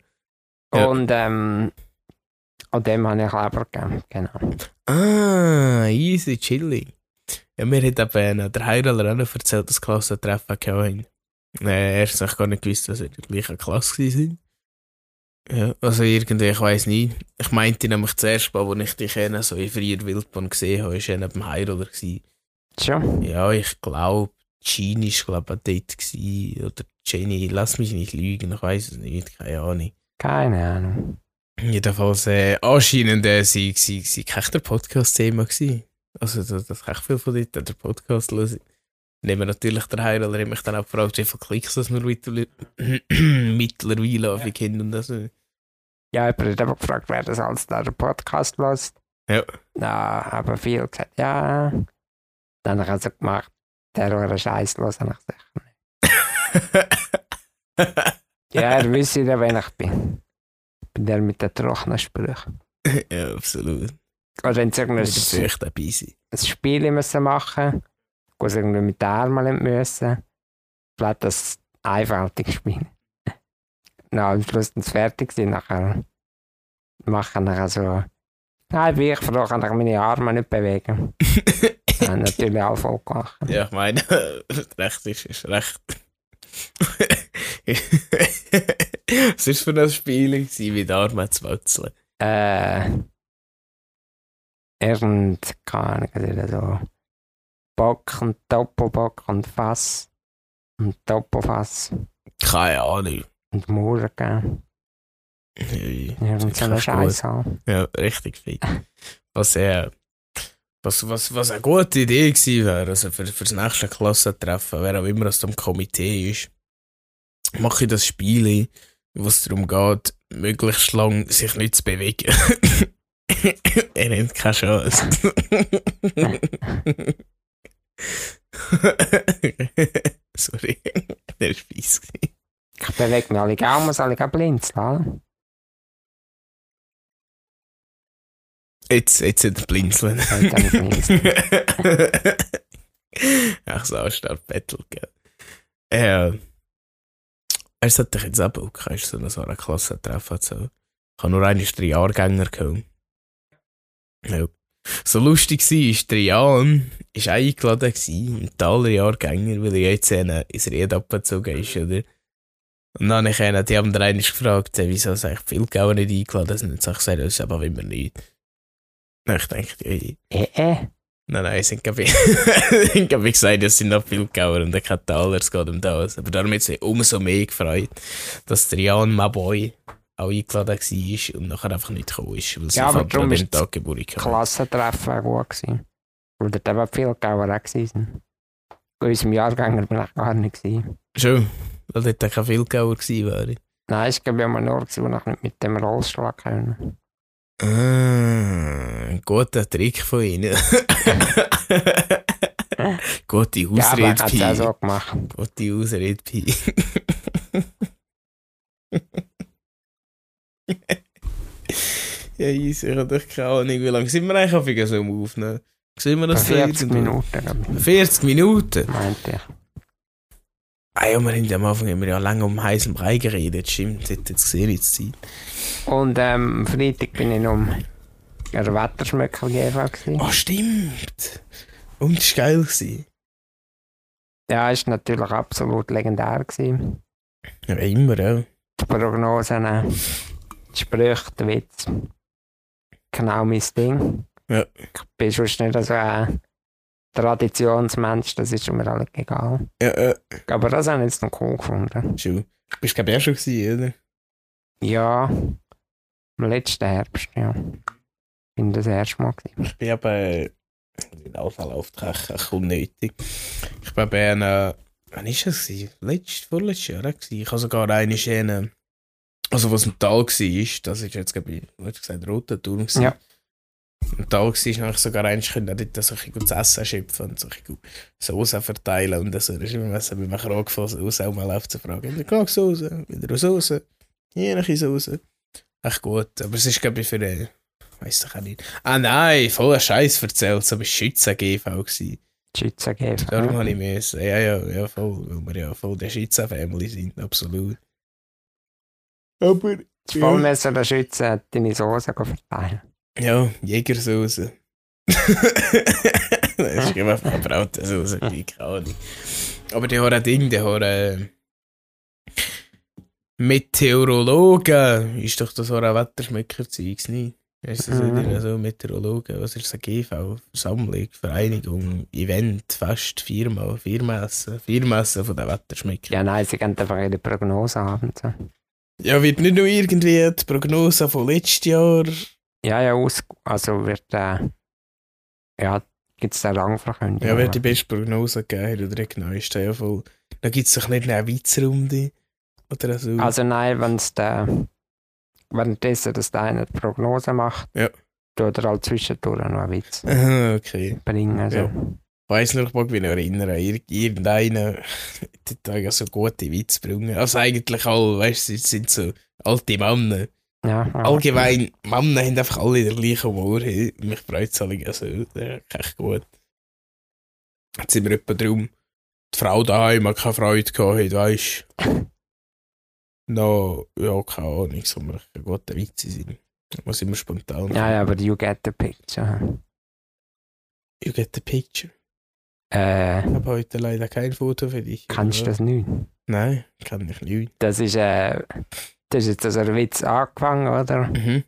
Ja. Und ähm. Und dem habe ich Kleber gegeben. Genau. Ah, easy, chilling. Ja, mir hat eben der Heiler auch noch erzählt, dass Klassentreffen hatten. Äh, erst habe ich gar nicht gewusst, dass wir in der gleichen Klasse waren. Ja, also irgendwie, ich weiß nicht. Ich meinte nämlich zuerst mal, als ich dich kenne, so in freier Wildbahn gesehen habe, war er beim gewesen. Schon. Ja, ich glaube, Jean war glaube ich dort gewesen. Oder Jenny, lass mich nicht lügen, ich weiß es nicht, keine Ahnung. Keine Ahnung. Jedenfalls äh, anscheinend äh, sie, sie, sie kein der Podcast-Thema gewesen. Also das, das echt viel von dort, der Podcast hören. Nehmen wir natürlich der Heiler, er hat mich dann auch gefragt, wie viele Klicks das wir mittlerweile, mittlerweile auf Kind und das. Ja, jemand hat aber gefragt, wer das alles da den Podcast lässt. Ja. Da haben viele gesagt, ja. Dann habe ich also gemacht, der oder Scheiß los, habe ich gesagt. Ja, er wüsste ja, wen ich bin. Ich bin der mit den trockenen Sprüchen. ja, absolut. Oder wenn sie irgendein ein Spiel müssen machen wo sie irgendwie mit den Armen müssen. Vielleicht das einfältige Spiel. Na, am Schluss dann fertig sind, nachher machen nachher so. Nein, wie ich froh, kann ich meine Arme nicht bewegen. Haben natürlich auch voll gemacht. Ja, ich meine, recht ist, ist recht. Was war für ein Spiel, mit Armen zu wechseln? Äh. Irgend, keine Ahnung, so. Bock und Doppelbock und Fass. Und Doppelfass. Keine Ahnung. Und Mauern. Ja, Irgend so eine Wirklich Scheiße. halt. Ja, richtig fit. Was, äh, was, was, was eine gute Idee gewesen wäre, also für, für das nächste Klassentreffen, wer auch immer das am Komitee ist, mache ich das Spiel, wo es darum geht, möglichst lang sich nicht zu bewegen. er nimmt keine Chance. Sorry, der ist fies. Ich bewege mich alle Gaumen, ich auch blinzeln? Jetzt, jetzt er blinzeln. Heute kann ich blinzeln. Ach so, anstatt Battle, gell. Äh, es hat dich jetzt auch auch weißt du, so eine Klasse treffen. So. Ich habe nur einen drei Jahrgänger gehabt. Ja. So lustig war, ist der Jan ist eingeladen gewesen, mit allen Jahrgänger, weil er jetzt einen ins Ried abgezogen ist, oder? Und dann habe ich einen, die haben den einen gefragt, wieso sie eigentlich viel Gauer nicht eingeladen sind. Und ich gesagt, das ist aber immer nicht. Und ich dachte, ey, Äh, äh. Nein, nein, sind ich, sind, glaub ich gesagt, es sind noch viel Gauer und kein Taler, es geht um das. Aber darum hat es mich umso mehr gefreut, dass der Jan Maboy auch eingeladen war und nachher einfach nicht gekommen ist, weil sein Ja, aber darum ist Tag Geburt hatte. Klassentreffen war gut gewesen. Weil dort eben viele Gauer auch gewesen. In unserem Jahrgänger bin ich gar nicht gewesen. Schon, weil dort auch viel Gauer gewesen wäre. Nein, es gab ja mal nur, gewesen, wo ich nicht mit dem Rollschlag können. Ah, guter Trick von Ihnen. Gute Ja, ich Ausrede, auch Pi. so gemacht. Gute Ausrede, Pi. ja, ich habe doch keine Ahnung, wie lange sind wir eigentlich auf am Aufnehmen? Sehen wir das 40 irgendwo? Minuten, glaub 40 Minuten? ich, meinte ich. Ah ja, wir haben am Anfang haben wir ja lange um heißen Brei geredet, stimmt, jetzt, jetzt sehe ich die Zeit. Und ähm, am Freitag bin ich um einen Wetterschmöcker GV gewesen. Oh, stimmt! Und das war geil. gewesen. Ja, ist natürlich absolut legendär gewesen. Ja, immer, ja. Die Prognosen, äh, die Sprüche, der Witz. Genau mein Ding. Ja. Ich bin sonst nicht so ein Traditionsmensch, das ist mir alles egal. Ja, ja, Aber das habe ich jetzt noch cool gefunden. schon. Du bist, glaube ich, auch schon gewesen, oder? Ja, im letzten Herbst, ja. Bin das erste Mal gewesen. Ich bin aber in Alfall auftauchen, unnötig. Ich bin bei einer, wann ist das? gewesen? Letzt, vorletztes Jahr gewesen. Ich habe sogar eine in also was im Tal war, das ist jetzt, glaube ich, hast gesagt, roter Turm. gewesen. Ja. Im Tal war, habe ich sogar eins können, dort so ein das Essen schöpfen und so ein Soße verteilen und so. Das ist immer was, bei mir angefangen, Soße auch mal aufzufragen. Ich mag Soße, wieder eine Soße, hier eine Soße. Echt gut, aber es ist, glaube ich, für eine, weiss ich auch nicht. Ah nein, voller Scheiß erzählt, so bei Schützen GV gewesen. Schützen geben. Darum habe ich müssen. Ja, ja, ja, voll, weil wir ja voll der Schützen-Family sind, absolut. Aber, Das Vollmesser der Schützen hat deine Soße verteilen. ja, Jägersoße. das ist immer verbraute Soße, keine Ahnung. Aber die haben ein Ding, die haben äh, Meteorologen, ist doch das auch ein Wetterschmeckerzeugs, nicht? Ist das Mhm. nicht so Meteorologen? Was ist das? GV? Versammlung, Vereinigung, Event, Fest, Firma, Firmessen, Firmessen von den Wetterschmeckern. Ja, nein, sie geben einfach ihre Prognose haben. So. Ja, wird nicht nur irgendwie die Prognose von letztes Jahr. Ja, ja, aus, also wird, äh, ja, gibt es eine Rangverkündung. Ja, wer die beste Prognose gegeben oder die genaueste, ja voll. Da gibt es doch nicht eine Witzrunde. Oder so. Also nein, wenn es der, währenddessen, dass der eine Prognose macht, Ja. tut er halt zwischendurch noch einen Witz Aha, okay. bringen. Also. Ja. Ich weiss nur, ich mag mich noch erinnern, Ir irgendeiner hat ja so gute Witze gebracht. Also eigentlich alle, weißt du, sind so alte Männer. Ja, ja. Allgemein, Männer haben einfach alle den gleichen Humor. hey. Mich freut es alle so. Das ist echt gut. Jetzt sind wir etwa drum. Die Frau daheim hat keine Freude gehabt, weisst du. No, ja, keine Ahnung, so wir ein guter Witz sein. Muss immer spontan. ja, ja, aber you get the picture. You get the picture. Äh, Ich habe heute leider kein Foto für dich. kannst du das nicht? Nein, kann ich nicht. Das ist, äh, das ist jetzt also ein Witz angefangen, oder? Mhm.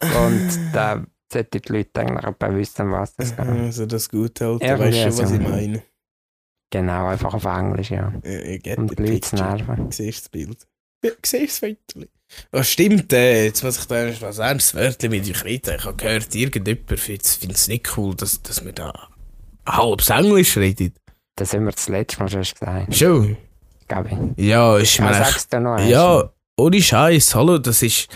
Und da sollten die Leute eigentlich etwa wissen, was das geht. Also das gute alte, Irgendwie weißt du, was so. ich meine? Genau, einfach auf Englisch, ja. The die Leute zu nerven. Siehst das Bild? Ja, siehst das Foto? Was stimmt, äh, jetzt muss ich da was ernstes Wörtchen mit euch reden. Ich habe gehört, irgendjemand findet es nicht cool, dass, dass wir da halbes Englisch reden. Das haben wir das letzte Mal schon gesagt, Schon? ich. Ja, ist mir Ja, echt... sag's dir noch. Ja, ohne Scheiß, hallo, das ist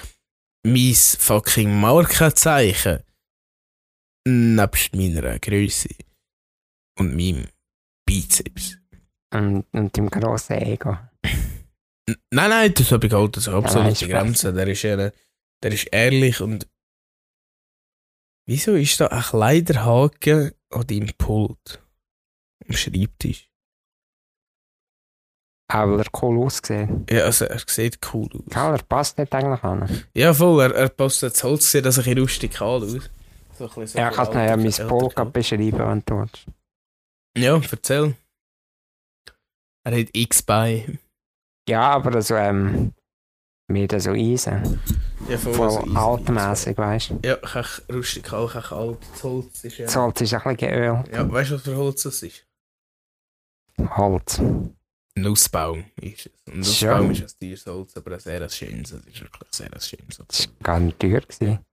mein fucking Markenzeichen. Nebst meiner Größe. Und meinem Bizeps. Und, und dem grossen Ego. N- Nein, nein, das habe ich halt das nein, Spaß. Grenze. Der ist, äh, der ist ehrlich und. Wieso ist da ein Kleiderhaken an deinem Pult? Am Schreibtisch. Weil er cool aussieht. Ja, also er sieht cool aus. Gell, er passt nicht eigentlich an. Ja, voll, er, er passt das Holz, sieht also ein bisschen rustikal aus. So ein bisschen so Ja, kannst du ja mein Polka beschreiben, wenn du willst. Ja, erzähl. Er hat X bei. Ja, aber so, ähm, mit so Eisen. Ja, voll. Voll altmässig, weißt du. Ja, kech rustikal, kech alt. Das Holz ist ja. Das Holz ist ein bisschen geölt. Ja, weißt du, was für Holz das ist? Holz. Nussbaum ist es. Nussbaum ist ein teures Holz, aber ein sehr schönes. Das ist wirklich sehr ein schönes Holz. Das war gar nicht teuer. Gewesen. Habe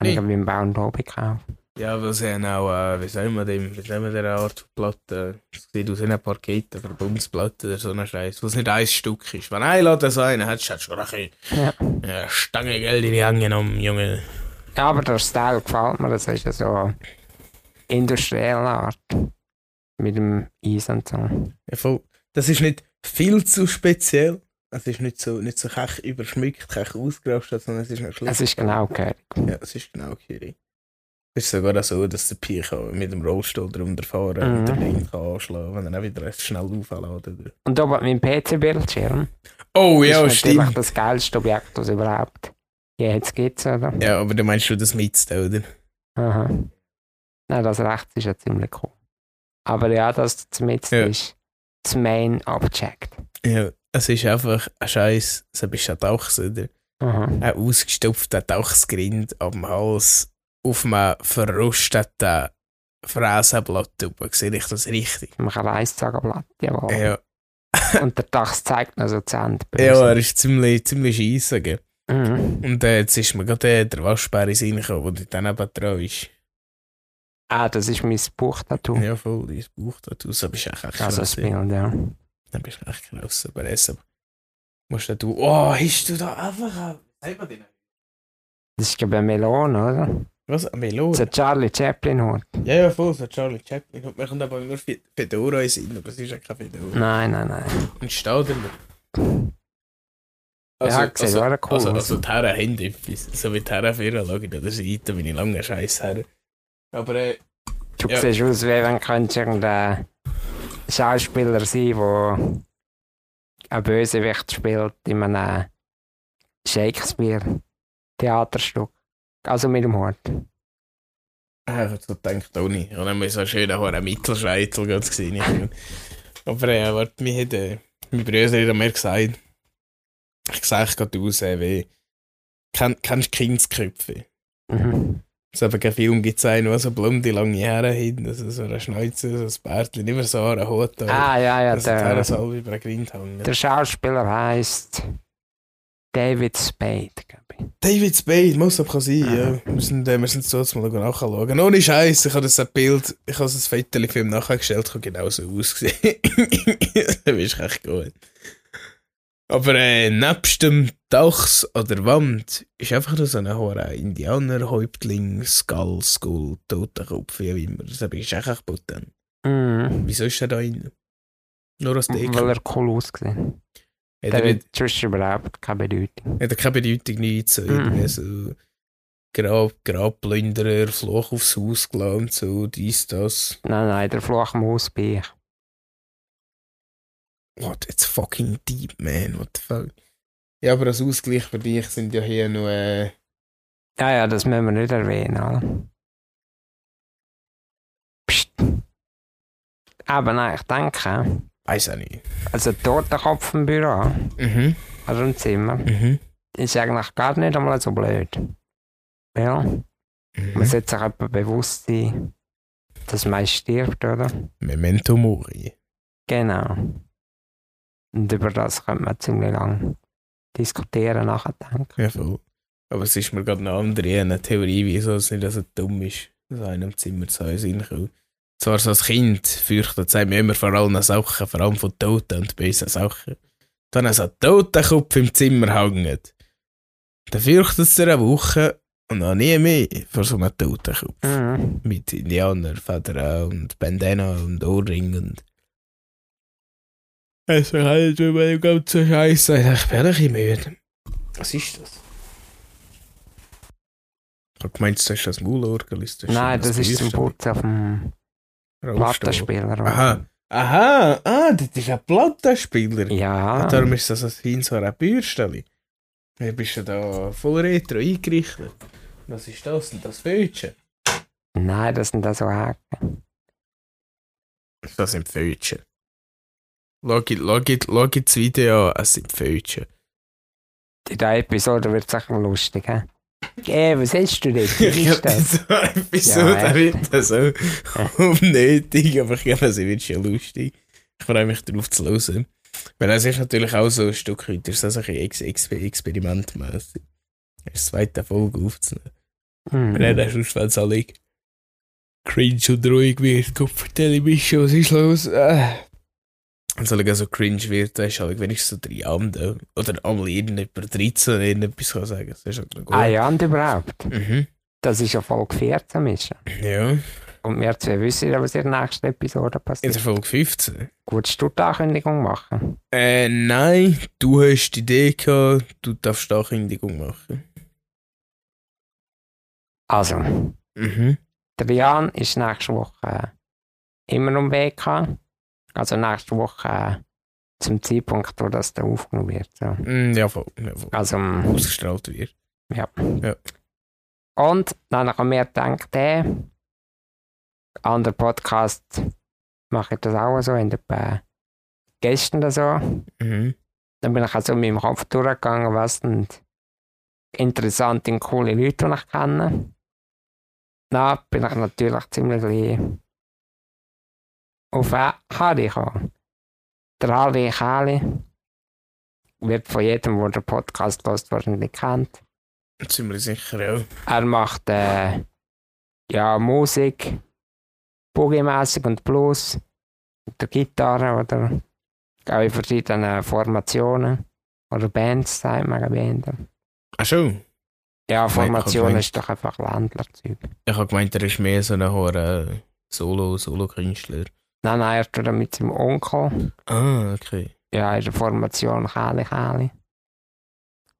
Nee. ich glaube im Bau und Hobby gekauft. Ja, weil sie haben auch, äh, wie soll man dem, wie soll man der Art von Platte, es sieht aus wie eine Parkette, Verbundsplatte oder so ein Scheiß, was nicht ein Stück ist. Wenn ein Laden so einen hat, hast du schon ein Ja. ja, Stange Geld in die Hand genommen, Junge. ja, aber der Style gefällt mir. Das ist ja so industrielle Art. Mit dem Eisen und so. Ja, voll. Das ist nicht viel zu speziell. Es ist nicht so, nicht so kech überschmückt, kech ausgerastet, sondern es ist noch schlecht. Es ist genau gehört. Ja, es ist genau gehörig. Es ist sogar so, dass der Pi kann mit dem Rollstuhl drunter fahren Mhm. und der Link kann anschlagen, wenn er auch wieder recht schnell aufladen Und oben mein PC-Bildschirm. Oh ja, ist stimmt. das geilste Objekt, das überhaupt jetzt gibt, oder? Ja, aber du meinst du das mit, oder? Aha. Nein, das rechts ist ja ziemlich cool. Aber ja, das zum Jetzt Ja. ist das Main Object. Ja, es ist einfach ein Scheiß, so bist du ein Tauchs, oder? Aha. Ein ausgestopfter Tauchsgrind am Hals auf einem verrosteten Fräsenblatt oben. Sehe ich das richtig? Man kann Eiszagenblatt, jawohl. Ja. Und der Dach zeigt noch so Zähne. Ja, er ist ziemlich, ziemlich scheisse, gell? Mhm. Und äh, jetzt ist mir gerade äh, der Waschbär in den Sinn gekommen, der dann eben dran ist. Ah, das ist mein Buchtattoo. Ja, voll, dein Buchtattoo, so bist du echt echt Also das krass. Bild, ja. Dann bist du echt krass, aber es musst du, oh, hast du da einfach, ein-. Das ist glaube ich eine Melone, oder? Was, ein Melone? So Charlie Chaplin Hut. Ja, ja, voll, so Charlie Chaplin. Und mir kommt aber nur Fe- Fedora in den Sinn, aber es ist ja kein Fedora. Nein, nein, nein. Und steht da. Ja, sieht also, auch cool also, also die Herren haben etwas. So wie die Herren für schauen der Seite, bin ich lange scheiß her. Aber äh, Du Ja. siehst aus, wie wenn könntest irgendein Schauspieler sein, der ein Bösewicht spielt in einem Shakespeare-Theaterstück. Also mit dem Hut. ich habe so gedacht, auch nicht. Und dann so schön auch einen Mittelscheitel ganz gesehen. Aber äh, warte, mir hat äh, mein Bruder hat mir gesagt, ich sehe gerade aus äh, wie, kenn, kennst du Kindsköpfe? Mhm. Es hat keinen Film gezeigt, wo so blonde, lange Haare haben, also so eine Schnauze, so ein Bärtchen, immer so eine Hut. Ah, ja, ja. Der, so halb über den Grind hängen. der Schauspieler heißt David Spade, glaube ich. David Spade, muss aber sein, Aha. ja. Wir sind, äh, wir sind so jetzt mal nachschauen. Ohne Scheiß, ich habe das Bild, ich habe das Foto für ihn nachgestellt, habe genauso ausgesehen. das ist echt gut. Aber äh, nebst dem Dachs an der Wand ist einfach nur so ein hoher Indianerhäuptling, Skull, Skull, Totenkopf, wie immer. Das ist echt potent. Mhm. Wieso ist er da drin? Nur als Deko? Weil er cool ausgesehen Hat Der er, hat sonst überhaupt keine Bedeutung. hat er keine Bedeutung, nichts. So, Mhm. irgendwie so Grab, Grabplünderer, Fluch aufs Haus und so, dies, das. Nein, nein, der Fluch am Ausbeich. What, it's fucking deep, man. What the fuck? Ja, aber als Ausgleich für dich sind ja hier noch. Äh, Ja, ja, das müssen wir nicht erwähnen, oder? Psst. Aber nein, ich denke, weiß auch nicht. also der Totenkopf im Büro, Mhm. also im Zimmer, Mhm. ist eigentlich gar nicht einmal so blöd. Ja, man mhm. sollte sich etwa bewusst sein, dass man stirbt, oder? Memento Mori. Genau. Und über das könnte man ziemlich lang diskutieren, nachdenken. Ja, voll. Aber es ist mir gerade eine andere eine Theorie, wieso es nicht so dumm ist, so in einem Zimmer zu sein. Zwar so als Kind fürchtet mir immer vor allen Sachen, vor allem von Toten und bösen Sachen. Dann so ein Totenkopf im Zimmer hängt. Dann fürchtet es eine Woche und noch nie mehr vor so einem Totenkopf. Mhm. Mit Indianerfedern und Bandana und Ohrring und. Es reicht über den ganzen Scheiß. Ich bin ein bisschen müde. Was ist das? Ich hab gemeint, das ist das Maulorgel. das Nein, schon das ist zum? Putzen auf dem. Plattenspieler. oder? Aha. Aha, ah, das ist ein Plattenspieler. Ja. Und darum ist das ein fein so eine Bürstelle. Du bist ja da voll retro eingerichtet. Was ist das denn? Das Fötchen? Nein, das sind da so Haken. Das sind Fötchen. Schau, schau das Video an, es sind Fötchen. In dieser Episode wird es sicher lustig. He? Ey, was hast du denn? Ich glaube, das? so eine Episode Ja, wird das so unnötig, aber ich glaube, sie wird schon lustig. Ich freue mich darauf zu hören. Weil es ist natürlich auch so ein Stück weit, ist das ein bisschen Ex Ex experimentmäßig. Das zweite Folge aufzunehmen. Hm. Wenn er sonst, wenn es alle cringe und ruhig wird, Kopf, vertelle mich schon, was ist los? Äh. Alle so cringe wird, dann ist halt wenigstens so drei Abende. Oder einmal irgendjemand 13 irgendetwas kann sagen. Das ist halt noch gut. Ah ja, und überhaupt. Mhm. Das ist ja Folge 14. Mischa. Ja. Und wir zwei wissen ja, was in der nächsten Episode In passiert. der Folge 15. Würdest du die Ankündigung machen? Äh, nein, du hast die Idee gehabt, du darfst auch Kündigung machen. Also, Mhm. der Jan ist nächste Woche äh, immer um Weg. Also nächste Woche äh, zum Zeitpunkt, wo das da aufgenommen wird. So. Mm, ja, voll. Ja, voll. Also, ähm, Ausgestrahlt wird. ja. Ja. Und dann haben wir gedacht, äh, andere Podcast mache ich das auch so, in etwa gestern oder so. Mhm. Dann bin ich also in meinem Kopf durchgegangen, was sind interessante und coole Leute, die ich kenne. Dann bin ich natürlich ziemlich auf gekommen. Der Harry Kali wird von jedem, der den Podcast hört, wahrscheinlich kennt. Ziemlich sicher, ja. Er macht äh, ja, Musik, Boogie-mässig und Blues, mit der Gitarre oder auch in verschiedenen Formationen oder Bands, sagt man eher. Ach schon. Ja, Formation ist doch einfach Ländlerzeug. Ich habe gemeint, er ist mehr so ein Solo-Künstler. Nein, nein, er tut er mit seinem Onkel, Ah, okay. ja, in der Formation Kali Kali.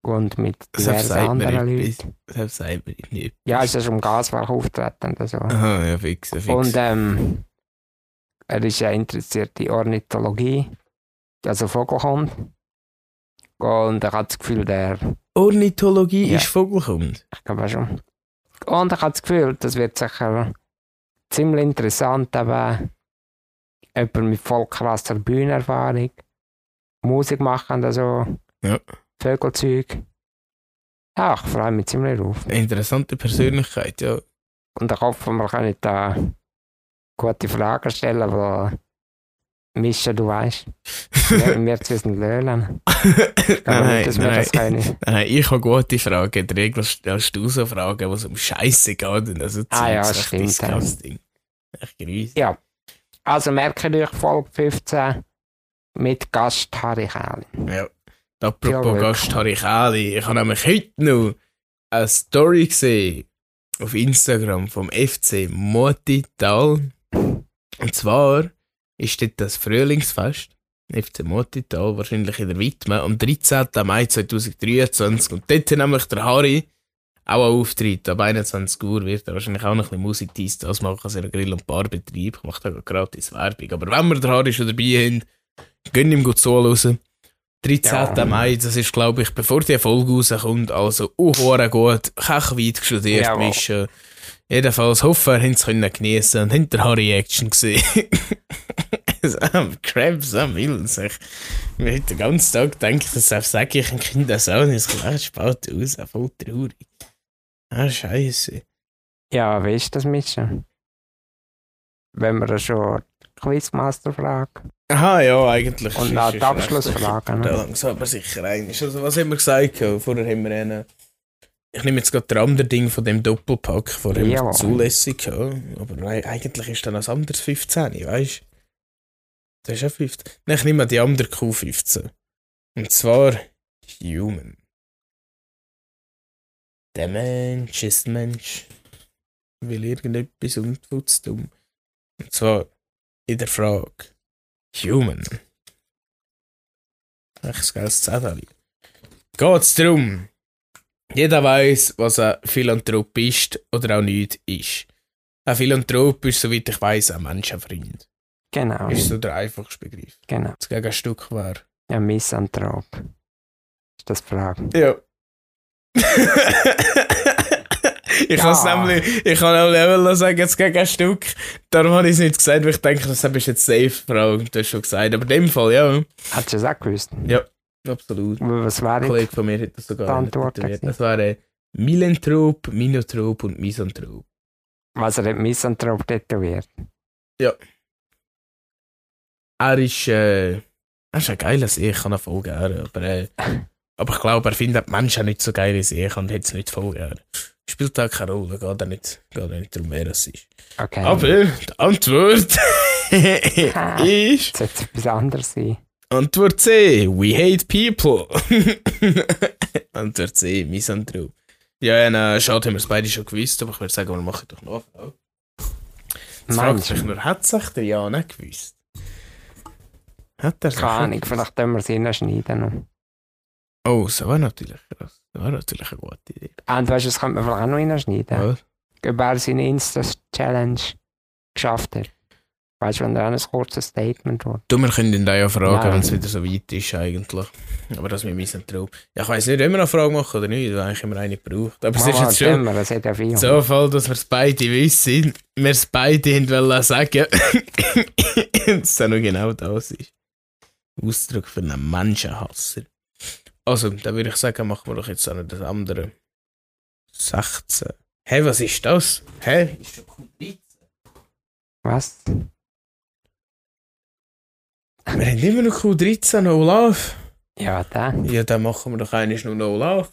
Und mit diversen anderen. Leuten. Sagt mir nicht. Ja, ist er im Gaswerk auftreten oder so. Aha, ja, fix, ja, fix. Und ähm, er ist ja interessiert in Ornithologie, also Vogelhund. Und er hat das Gefühl, der, Ornithologie Ja. ist Vogelkund. ich glaube schon. Und er hat das Gefühl, das wird sicher ziemlich interessant, aber jemand mit voll krasser Bühnenerfahrung, Musik machen oder so, Ja. Vögelzeug. Ja, ich freue mich ziemlich drauf. Eine interessante Persönlichkeit, ja. Und ich hoffe, wir können da gute Fragen stellen, weil Mischa, du weißt, wir, wir sind Löhlen. Ich nein, nicht, nein, nein, ich habe gute Fragen. In der Regel stellst du so Fragen, wo es um Scheiße geht. Und also Ah ja, stimmt, ja. Disgusting. Echt grüß. Ja. Also merke euch Folge 15 mit Gast Harry Kähli. Ja. Apropos Jawohl. Gast Harry Kähli, ich habe nämlich heute noch eine Story gesehen auf Instagram vom FC Motital. Und zwar ist dort das Frühlingsfest. FC Motital, wahrscheinlich in der Widme, am 13. Mai 2023. Und dort hat nämlich der Harry auch einen Auftritt. Ab 21 Uhr wird er wahrscheinlich auch noch ein bisschen Musik dies, das machen, also einen Grill- und Barbetrieb. Macht auch gratis Werbung. Aber wenn wir den Harry schon dabei haben, gönn ihm gut zuhören. 13. Ja. Mai, das ist, glaube ich, bevor die Folge rauskommt, also hure gut, kechweit studiert Jawohl. mischen. Jedenfalls hoffe wir, haben es geniessen und haben den Harry Action gesehen. am Krabs am Willen sich. Mir heute den ganzen Tag denkt, das sage ich ein Kind das auch nicht, es spät raus, voll traurig. Ah, scheiße. Ja, wie ist das Mischen? Wenn wir schon Quizmaster fragen. Aha, ja, eigentlich. Und ist die Abschlussfrage. Ne? langsam aber sicher ein. Also, was haben wir gesagt? Ja, Vorher haben wir einen. Ich nehme jetzt gerade das andere Ding von dem Doppelpack. Vorher haben Ja. es zulässig. Ja. Aber ei- eigentlich ist dann ein anderes 15, weißt du? Das ist ja 15. Nein, ich nehme die andere Q15. Und zwar Human. Der Mensch ist Mensch. Will irgendetwas und tut's dumm. Und zwar in der Frage Human. Echt geiles Zettel. Geht's darum? Jeder weiß, was ein Philanthrop ist oder auch nicht ist. Ein Philanthrop ist, soweit ich weiß, ein Menschenfreund. Genau, Ist so der einfachste Begriff. genau. Das Gegenstück wäre. Ein Misanthrop. Ist das die Frage? Ja. ich Ja. kann nämlich, ich kann auch Level sagen, jetzt gegen ein Stück. Darum habe ich es nicht gesagt, weil ich denke, das ist jetzt safe Frage, du hast schon gesagt. Aber in dem Fall, ja, Hat sie es auch gewusst? Ja. absolut. Was Ein wäre Kollege von mir hat das sogar Antwort. Das wäre Milanthrop, Minothrop und Misanthrop. was er hat Misanthrop tätowiert? Er ist, äh, er ist ein geiler See, ich kann ihn voll gerne, aber, äh, aber ich glaube, er findet die Menschen nicht so geil wie ich und hat es nicht voll gerne. Spielt auch keine Rolle, geht auch nicht, geht nicht darum, wer es ist. Okay. Aber die Antwort ist sollte es etwas anderes sein. Antwort C, we hate people. Antwort C, Misanthrop. Ja, ja, äh, schade, haben wir es beide schon gewusst, aber ich würde sagen, wir machen doch noch. Jetzt fragt sich nur, hat sich der Jan nicht gewusst? Hat er Keine Ahnung, vielleicht können wir es reinschneiden. Oh, das war natürlich krass. Das war natürlich eine gute Idee. Und weißt du, das könnte man vielleicht auch noch reinschneiden. Ja. Ob er seine Insta-Challenge geschafft hat. Weißt du, wenn er auch ein kurzes Statement hat. Du, wir können ihn da ja fragen, wenn es wieder so weit ist eigentlich. Aber das mit Misanthrop. Ja, ich weiss nicht, ob wir noch eine Frage machen oder nicht, weil eigentlich immer eine gebraucht. Aber es ist jetzt schon Immer, das hat ja viel. so Fall, dass wir es beide wissen. Wir es beide wollen sagen. dass es noch genau das ist. Ausdruck für einen Menschenhasser. Also, dann würde ich sagen, machen wir doch jetzt auch noch das andere. 16. Hä, hey, was ist das? Hä? Ist schon Q13. Was? Wir haben immer noch Q13 No Love. Ja, da. Ja, dann machen wir doch eigentlich nur No Love.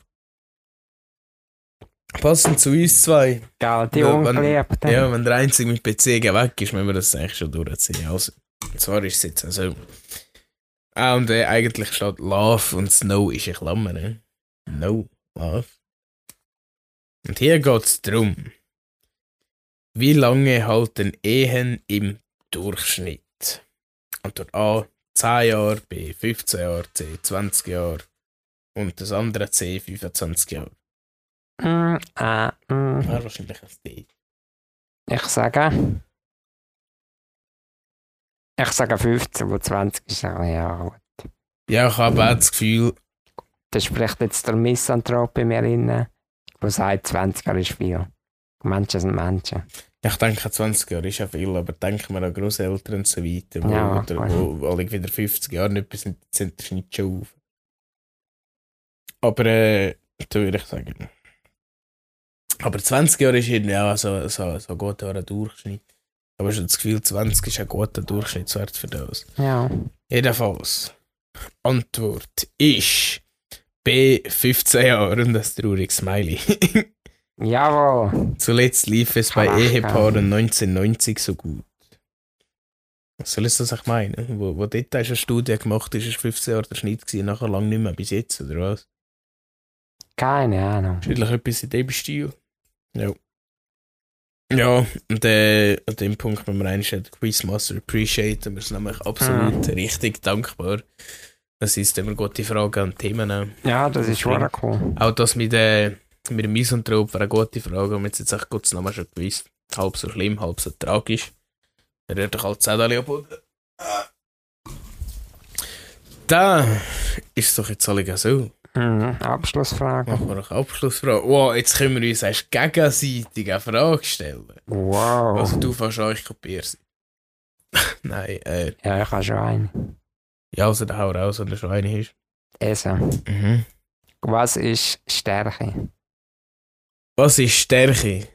Passend zu uns zwei. Die Ja, wenn- Ungeliebten. Ja, wenn der Einzige mit PC weg ist, müssen wir das eigentlich schon durchziehen. Also, und zwar ist es jetzt also. Ah, und äh, eigentlich steht Love und Snow ist in Klammern. Ne? No Love. Und hier geht es darum. Wie lange halten Ehen im Durchschnitt? Antwort A 10 Jahre, B 15 Jahre, C 20 Jahre und das andere C 25 Jahre. Mm, äh, mm. Wäre wahrscheinlich ein D. Ich sage. Ich sage 15, wo 20 ist. Ja, ja gut. Ja, ich habe auch das Gefühl, Da spricht jetzt der Misanthrop bei mir rein, der sagt, 20 Jahre ist viel. Menschen sind Menschen. ich denke 20 Jahre ist ja viel, aber denken wir an Großeltern und so weiter, wo, Ja, oder, klar. wo alle wieder 50 Jahre nicht bis sind, sind der Schnitt schon auf. Aber äh, da würde ich sagen. Aber 20 Jahre ist irgendwie auch so, so, so ein guter Durchschnitt. Aber ich habe das Gefühl, 20 ist ein guter Durchschnittswert für das. Ja. Jedenfalls, Antwort ist B 15 Jahre und das traurige Smiley. Jawohl. Zuletzt lief es bei Ach, Ehepaaren 1990 so gut. Was soll es das auch meinen? Wo, wo dort hast du eine Studie gemacht hast, ist 15 Jahre der Schnitt gewesen, nachher lang nicht mehr bis jetzt, oder was? Keine Ahnung. Wahrscheinlich etwas in dem Stil. Ja. Ja, und äh, an dem Punkt wir eigentlich den Quizmaster appreciaten. Wir sind nämlich absolut richtig dankbar. Das ist immer gute Fragen und Themen. auch. Ja, das ist schon cool. Auch das mit, äh, mit dem Misanthrop war eine gute Frage. Und wir haben jetzt echt Gottes Namen schon gewusst. Halb so schlimm, halb so tragisch. Er rührt doch halt Zettel ab. Da ist es doch jetzt alle so. Mhm. Abschlussfrage. Machen wir noch Abschlussfrage. Wow, jetzt können wir uns erst gegenseitig eine Frage stellen. Wow. Also du fährst an, ich kopiere sie. Nein, äh, ja, ich habe schon eine. ja, also der hau raus, wenn er schon eine ist. Also, Mhm. was ist Stärke? Was ist Stärke?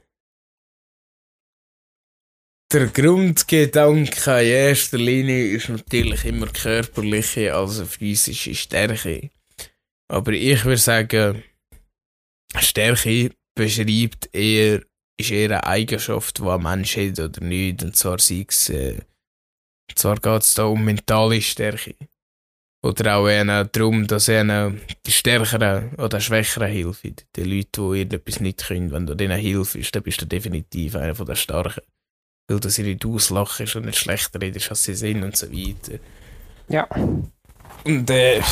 Der Grundgedanke in erster Linie ist natürlich immer körperliche, also physische Stärke. Aber ich würde sagen, Stärke beschreibt eher, ist eher eine Eigenschaft, die ein Mensch hat oder nicht. Und zwar sei es, äh, zwar geht es da um mentale Stärke. Oder auch eher darum, dass er die Stärkeren oder Schwächeren hilft. Die Leute, die irgendetwas nicht können, wenn du denen hilfst, dann bist du definitiv einer von der Starken. Weil du sie nicht auslachst und nicht schlechter redest, als sie sind und so weiter. Ja. Und äh,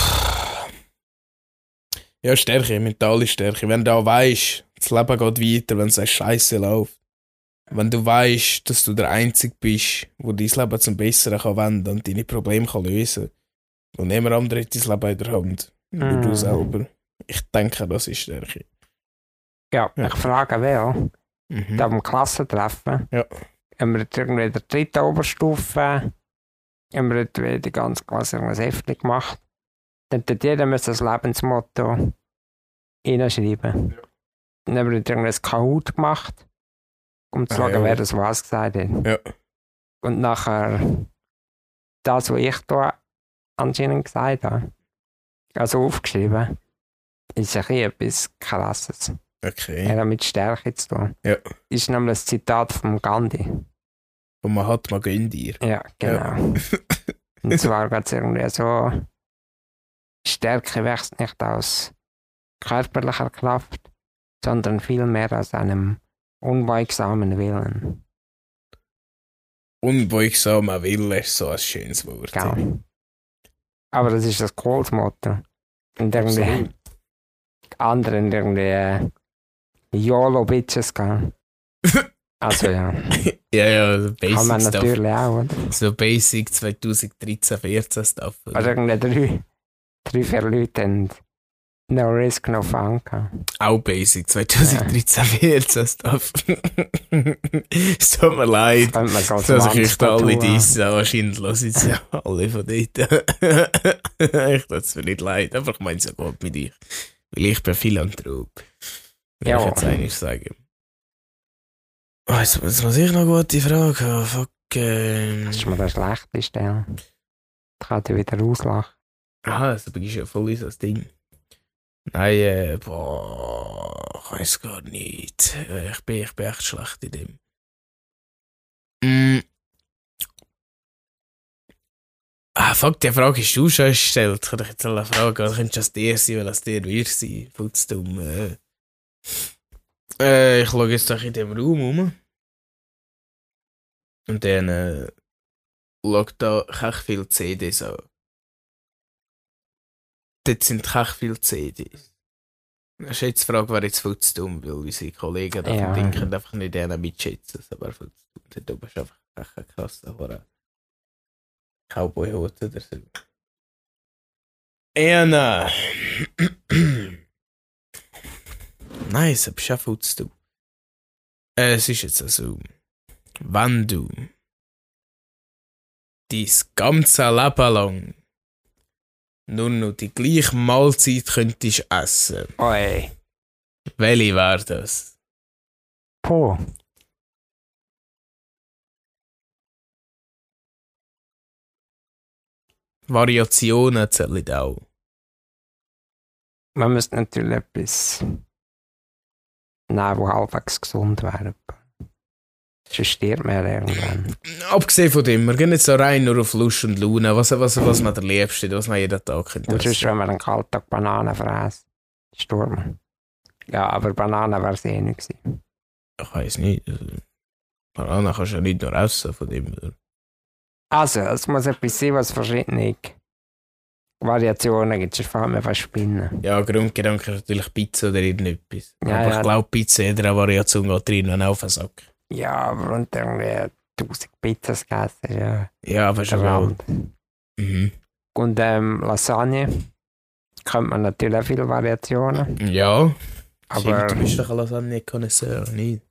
ja, Stärke, mentale Stärke. Wenn du auch weißt, das Leben geht weiter, wenn es eine Scheiße läuft. Wenn du weißt, dass du der Einzige bist, wo dein Leben zum Besseren kann wenden und deine Probleme kann lösen Und niemand andere hat dein Leben in der Hand. Nur Mhm. du selber. Ich denke, das ist Stärke. Ja, Ja. ich frage wer, Mhm. da am Klassentreffen, Ja. haben wir jetzt irgendwie in der dritten Oberstufe, haben wir jetzt wieder die ganze Klasse irgendwas Heftchen gemacht. Dann hat jeder müssen das Lebensmotto reinschreiben. Dann haben wir jetzt irgendwie ein Kahoot gemacht, um zu Ah, schauen, ja. wer das was gesagt hat. Ja. Und nachher das, was ich da anscheinend gesagt habe, also aufgeschrieben, ist ein bisschen etwas Krasses. Okay. Er hat mit Stärke zu tun. Ja. Ist nämlich ein Zitat von Gandhi. Und man hat mal gönn dir. Ja, genau. Und zwar geht es irgendwie so: Stärke wächst nicht aus körperlicher Kraft, sondern vielmehr aus einem unbeugsamen Willen. Unbeugsamer Wille ist so ein schönes Wort. Genau. Aber das ist das cooles Motto. Und irgendwie Absolut. anderen irgendwie äh, YOLO-Bitches gehen. Also ja, Ja, ja, so kann man Basic Stuff. natürlich auch, oder? So Basic 2013, 14 Stuff. oder? Also irgendwie drei, drei, vier Leute haben No Risk, No Fun gehabt. Auch Basic 2013, 14 Stuff. es tut mir leid. Dass ich euch da alle dissen, wahrscheinlich hören sie ja alle von dort. ich tut es mir nicht leid, aber ich meine es ja gut mit euch. Weil ich bin Philanthrop. Will Ja. ich jetzt eigentlich sagen. Also, jetzt muss ich noch eine gute Frage haben. Fuck, ähm. Das ist mir eine schlechte Stelle. Ich kann dich wieder auslachen. Aha, das ist ja voll so das Ding. Nein, äh, boah, ich weiß gar nicht. Ich bin, ich bin echt schlecht in dem. Mm. Ah, fuck, die Frage hast du schon gestellt. Ich kann dich jetzt alle fragen, oder könnte es dir sein, weil es dir wir sein? Putz dumm. Äh. Äh, ich schaue jetzt doch in dem Raum rum. Und dann äh, schau da echt viele CDs an. Dort sind echt viele CDs. Das ist jetzt die Frage, wer jetzt viel zu dumm, weil unsere Kollegen da Ja. können einfach nicht denen mitschätzen. Wer viel zu dumm Dort oben ist einfach ein krasser Horror. Cowboy-Hut oder so. Anna! Nice, aber schon viel zu tun. Äh, es ist jetzt also, wenn du dein ganze Leben lang nur noch die gleiche Mahlzeit könntest essen, Oi. welche wäre das? Puh. Variationen zählen auch. Man müsste natürlich etwas nehmen, wo halbwegs gesund wäre. Sonst stirbt man irgendwann. Abgesehen von dem, wir gehen jetzt so rein nur auf Lust und Laune. Was, was, was man der Liebste, was man jeden Tag könnte Und sonst, wenn man einen kalten Tag Bananen fräst, man. Ja, aber Bananen wäre es eh nicht gewesen. Ich weiß nicht. Banane kannst du ja nicht nur essen von dem. Also, es muss etwas sein, was verschiedene Variationen gibt. Sonst fällt mir fast Spinnen. Ja, Grundgedanke ist natürlich Pizza oder irgendetwas. Ja, Aber ja. ich glaube, Pizza, jeder Variation geht rein und auf den Sack. Ja, aber und irgendwie 1000 Pizzas gegessen ja Ja. Rand. Mhm. Und ähm, Lasagne könnte man natürlich auch viele Variationen. Ja, Aber, aber... Du bist doch ein Lasagne-Konnoisseur, nicht?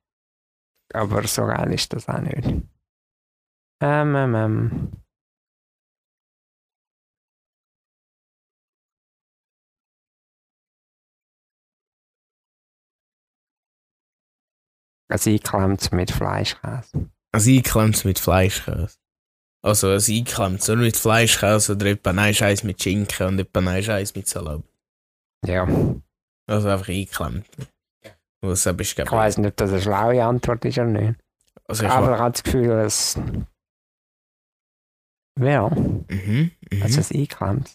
aber so geil ist das auch nicht. Ähm, ähm, ähm. Also eingeklemmt mit Fleischkäse. Also einklemmt mit Fleischkäse. Also ein einklemmt nur mit Fleischkäse oder etwa ein Scheiß mit Schinken und etwa ein Scheiß mit Salat. Ja, Also einfach einklemmt. Was du ich weiß nicht, ob das eine schlaue Antwort ist oder nicht. Also ich Aber ich habe das Gefühl, dass. Ja, Mhm, mhm. also es eingeklemmt.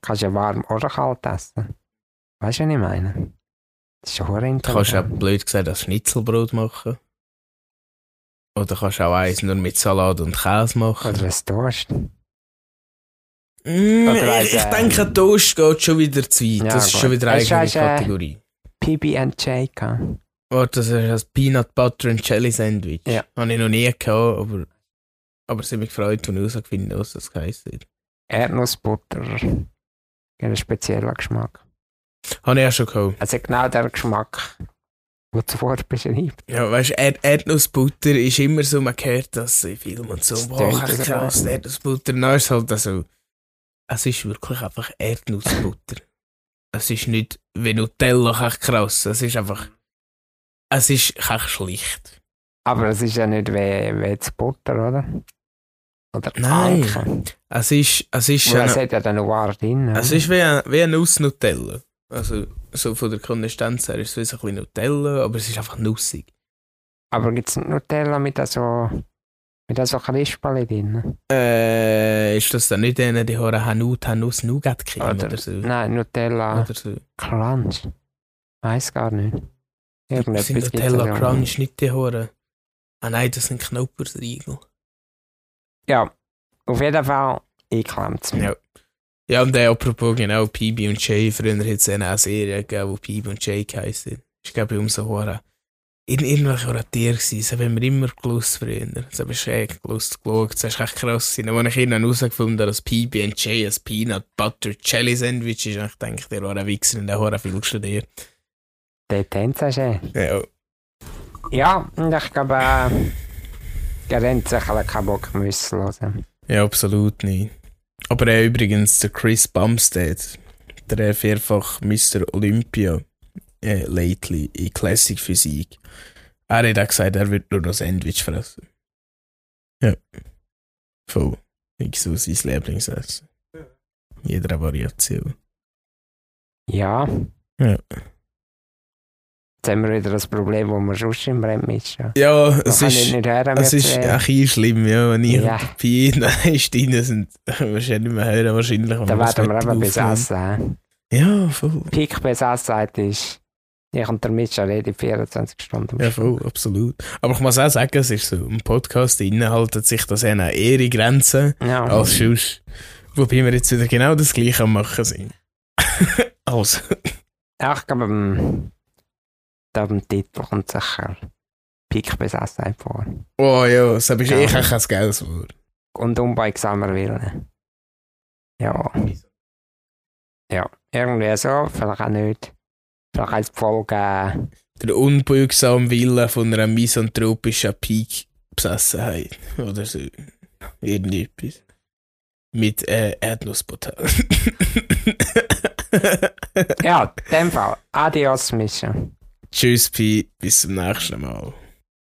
Kannst ja warm oder kalt essen. Weißt du, was ich meine? Das ist schon verdammt Du kannst auch blöd gesagt ein Schnitzelbrot machen. Oder kannst auch eins nur mit Salat und Käse machen. Oder ein Toast. Mm, Oder ich, ich äh, denke, Toast geht schon wieder zu weit. Ja, das ist gut. schon wieder eine eigene hast äh, Kategorie. PB&J gehabt. Warte, das ist ein Peanut Butter and Jelly Sandwich. Ja. Habe ich noch nie gehabt, aber, aber sie haben mich gefreut, als ich herausgefunden habe, was das heisst. Erdnussbutter. Einen speziellen Geschmack. Habe ich auch schon gehabt. Also genau der Geschmack, den du zuvor beschreibst. Ja, weißt du, Erd Erdnussbutter ist immer so, man hört das in Filmen und so, Das boah, echt krass. Erdnussbutter. Dann ist halt also, es ist wirklich einfach Erdnussbutter. es ist nicht wie Nutella, krass. Es ist einfach, es ist echt schlicht. Aber es ist ja nicht wie, wie jetzt Butter, oder? Oder Nein. Alken. Es ist, es ist, es hat ja dann Noir drin. es ist wie, ein, wie eine Nuss-Nutella. Also, so von der Konsistenz her ist es wie so ein bisschen Nutella, aber es ist einfach nussig. Aber gibt es Nutella mit so, mit so Krispeli drin? Äh, ist das dann nicht eine, die haben Hanut, Hanuss, Nougat Creme Oder- oder so? Nein, Nutella Oder so. Crunch. Weiß gar nicht. Sind Irgendetwas gibt's Nutella. Crunch nicht die Horen? Ah nein, das sind Knoppersriegel. Ja, auf jeden Fall eingeklemmt. Ja. Ja, und äh, apropos genau, PB und J, früher hat es eine Serie gegeben, wo PB und J geheißen. Ich glaube, um so Horen. In irgendwelchen Orientier gewesen, das haben wir immer gewusst früher. Das habe ich echt gewusst, geschaut. Das ist echt krass. Und als ich irgendwann herausgefunden habe, dass PB und J ein Peanut Butter Jelly Sandwich ist, ich gedacht, der war ein Wichser und der hat viel studiert. Der Tänzer schön. Ja, Ja, und ich glaube, äh, der hat sicher keinen Bock mehr zu hören. Ja, absolut nicht. Aber äh, übrigens, der Chris Bumstead, der vierfach Mr. Olympia äh, lately in Classic Physik, er hat auch gesagt, er wird nur noch Sandwich fressen. Ja. Voll. Ich so sein Lieblingsessen. Jeder Variation. Ja. Ja. Jetzt haben wir wieder das Problem, wo wir sonst im Rennen mischen. Ja, es ist, nicht, nicht hören, es ist ein bisschen schlimm, ja, wenn ich Ja. und Pi in der Steine sind, wahrscheinlich mehr hören, wahrscheinlich. Da das werden wir eben besessen. Ja, voll. Peak Besessenheit ist, ich und der Mitchell reden 24 Stunden. Ja, voll, absolut. Aber ich muss auch sagen, es ist so, im Podcast innen haltet sich das an ihre Grenzen Ja. als sonst. Wobei wir jetzt wieder genau das Gleiche am machen sind. also, Ja, ich da beim Titel kommt sicher Peak Besessenheit vor. oh ja, das ist Ja. eh kein geiles Wort. Und unbeugsamer Wille. Ja. Ja, irgendwie so, vielleicht auch nicht. Vielleicht als Folge, äh, Der unbeugsame Wille von einer misanthropischen Peak-Besessenheit. Oder so. Irgendetwas. Mit äh, Erdnussbutter. ja, in dem Fall, adios, Mischa. Tschüss, Pi, bis zum nächsten Mal.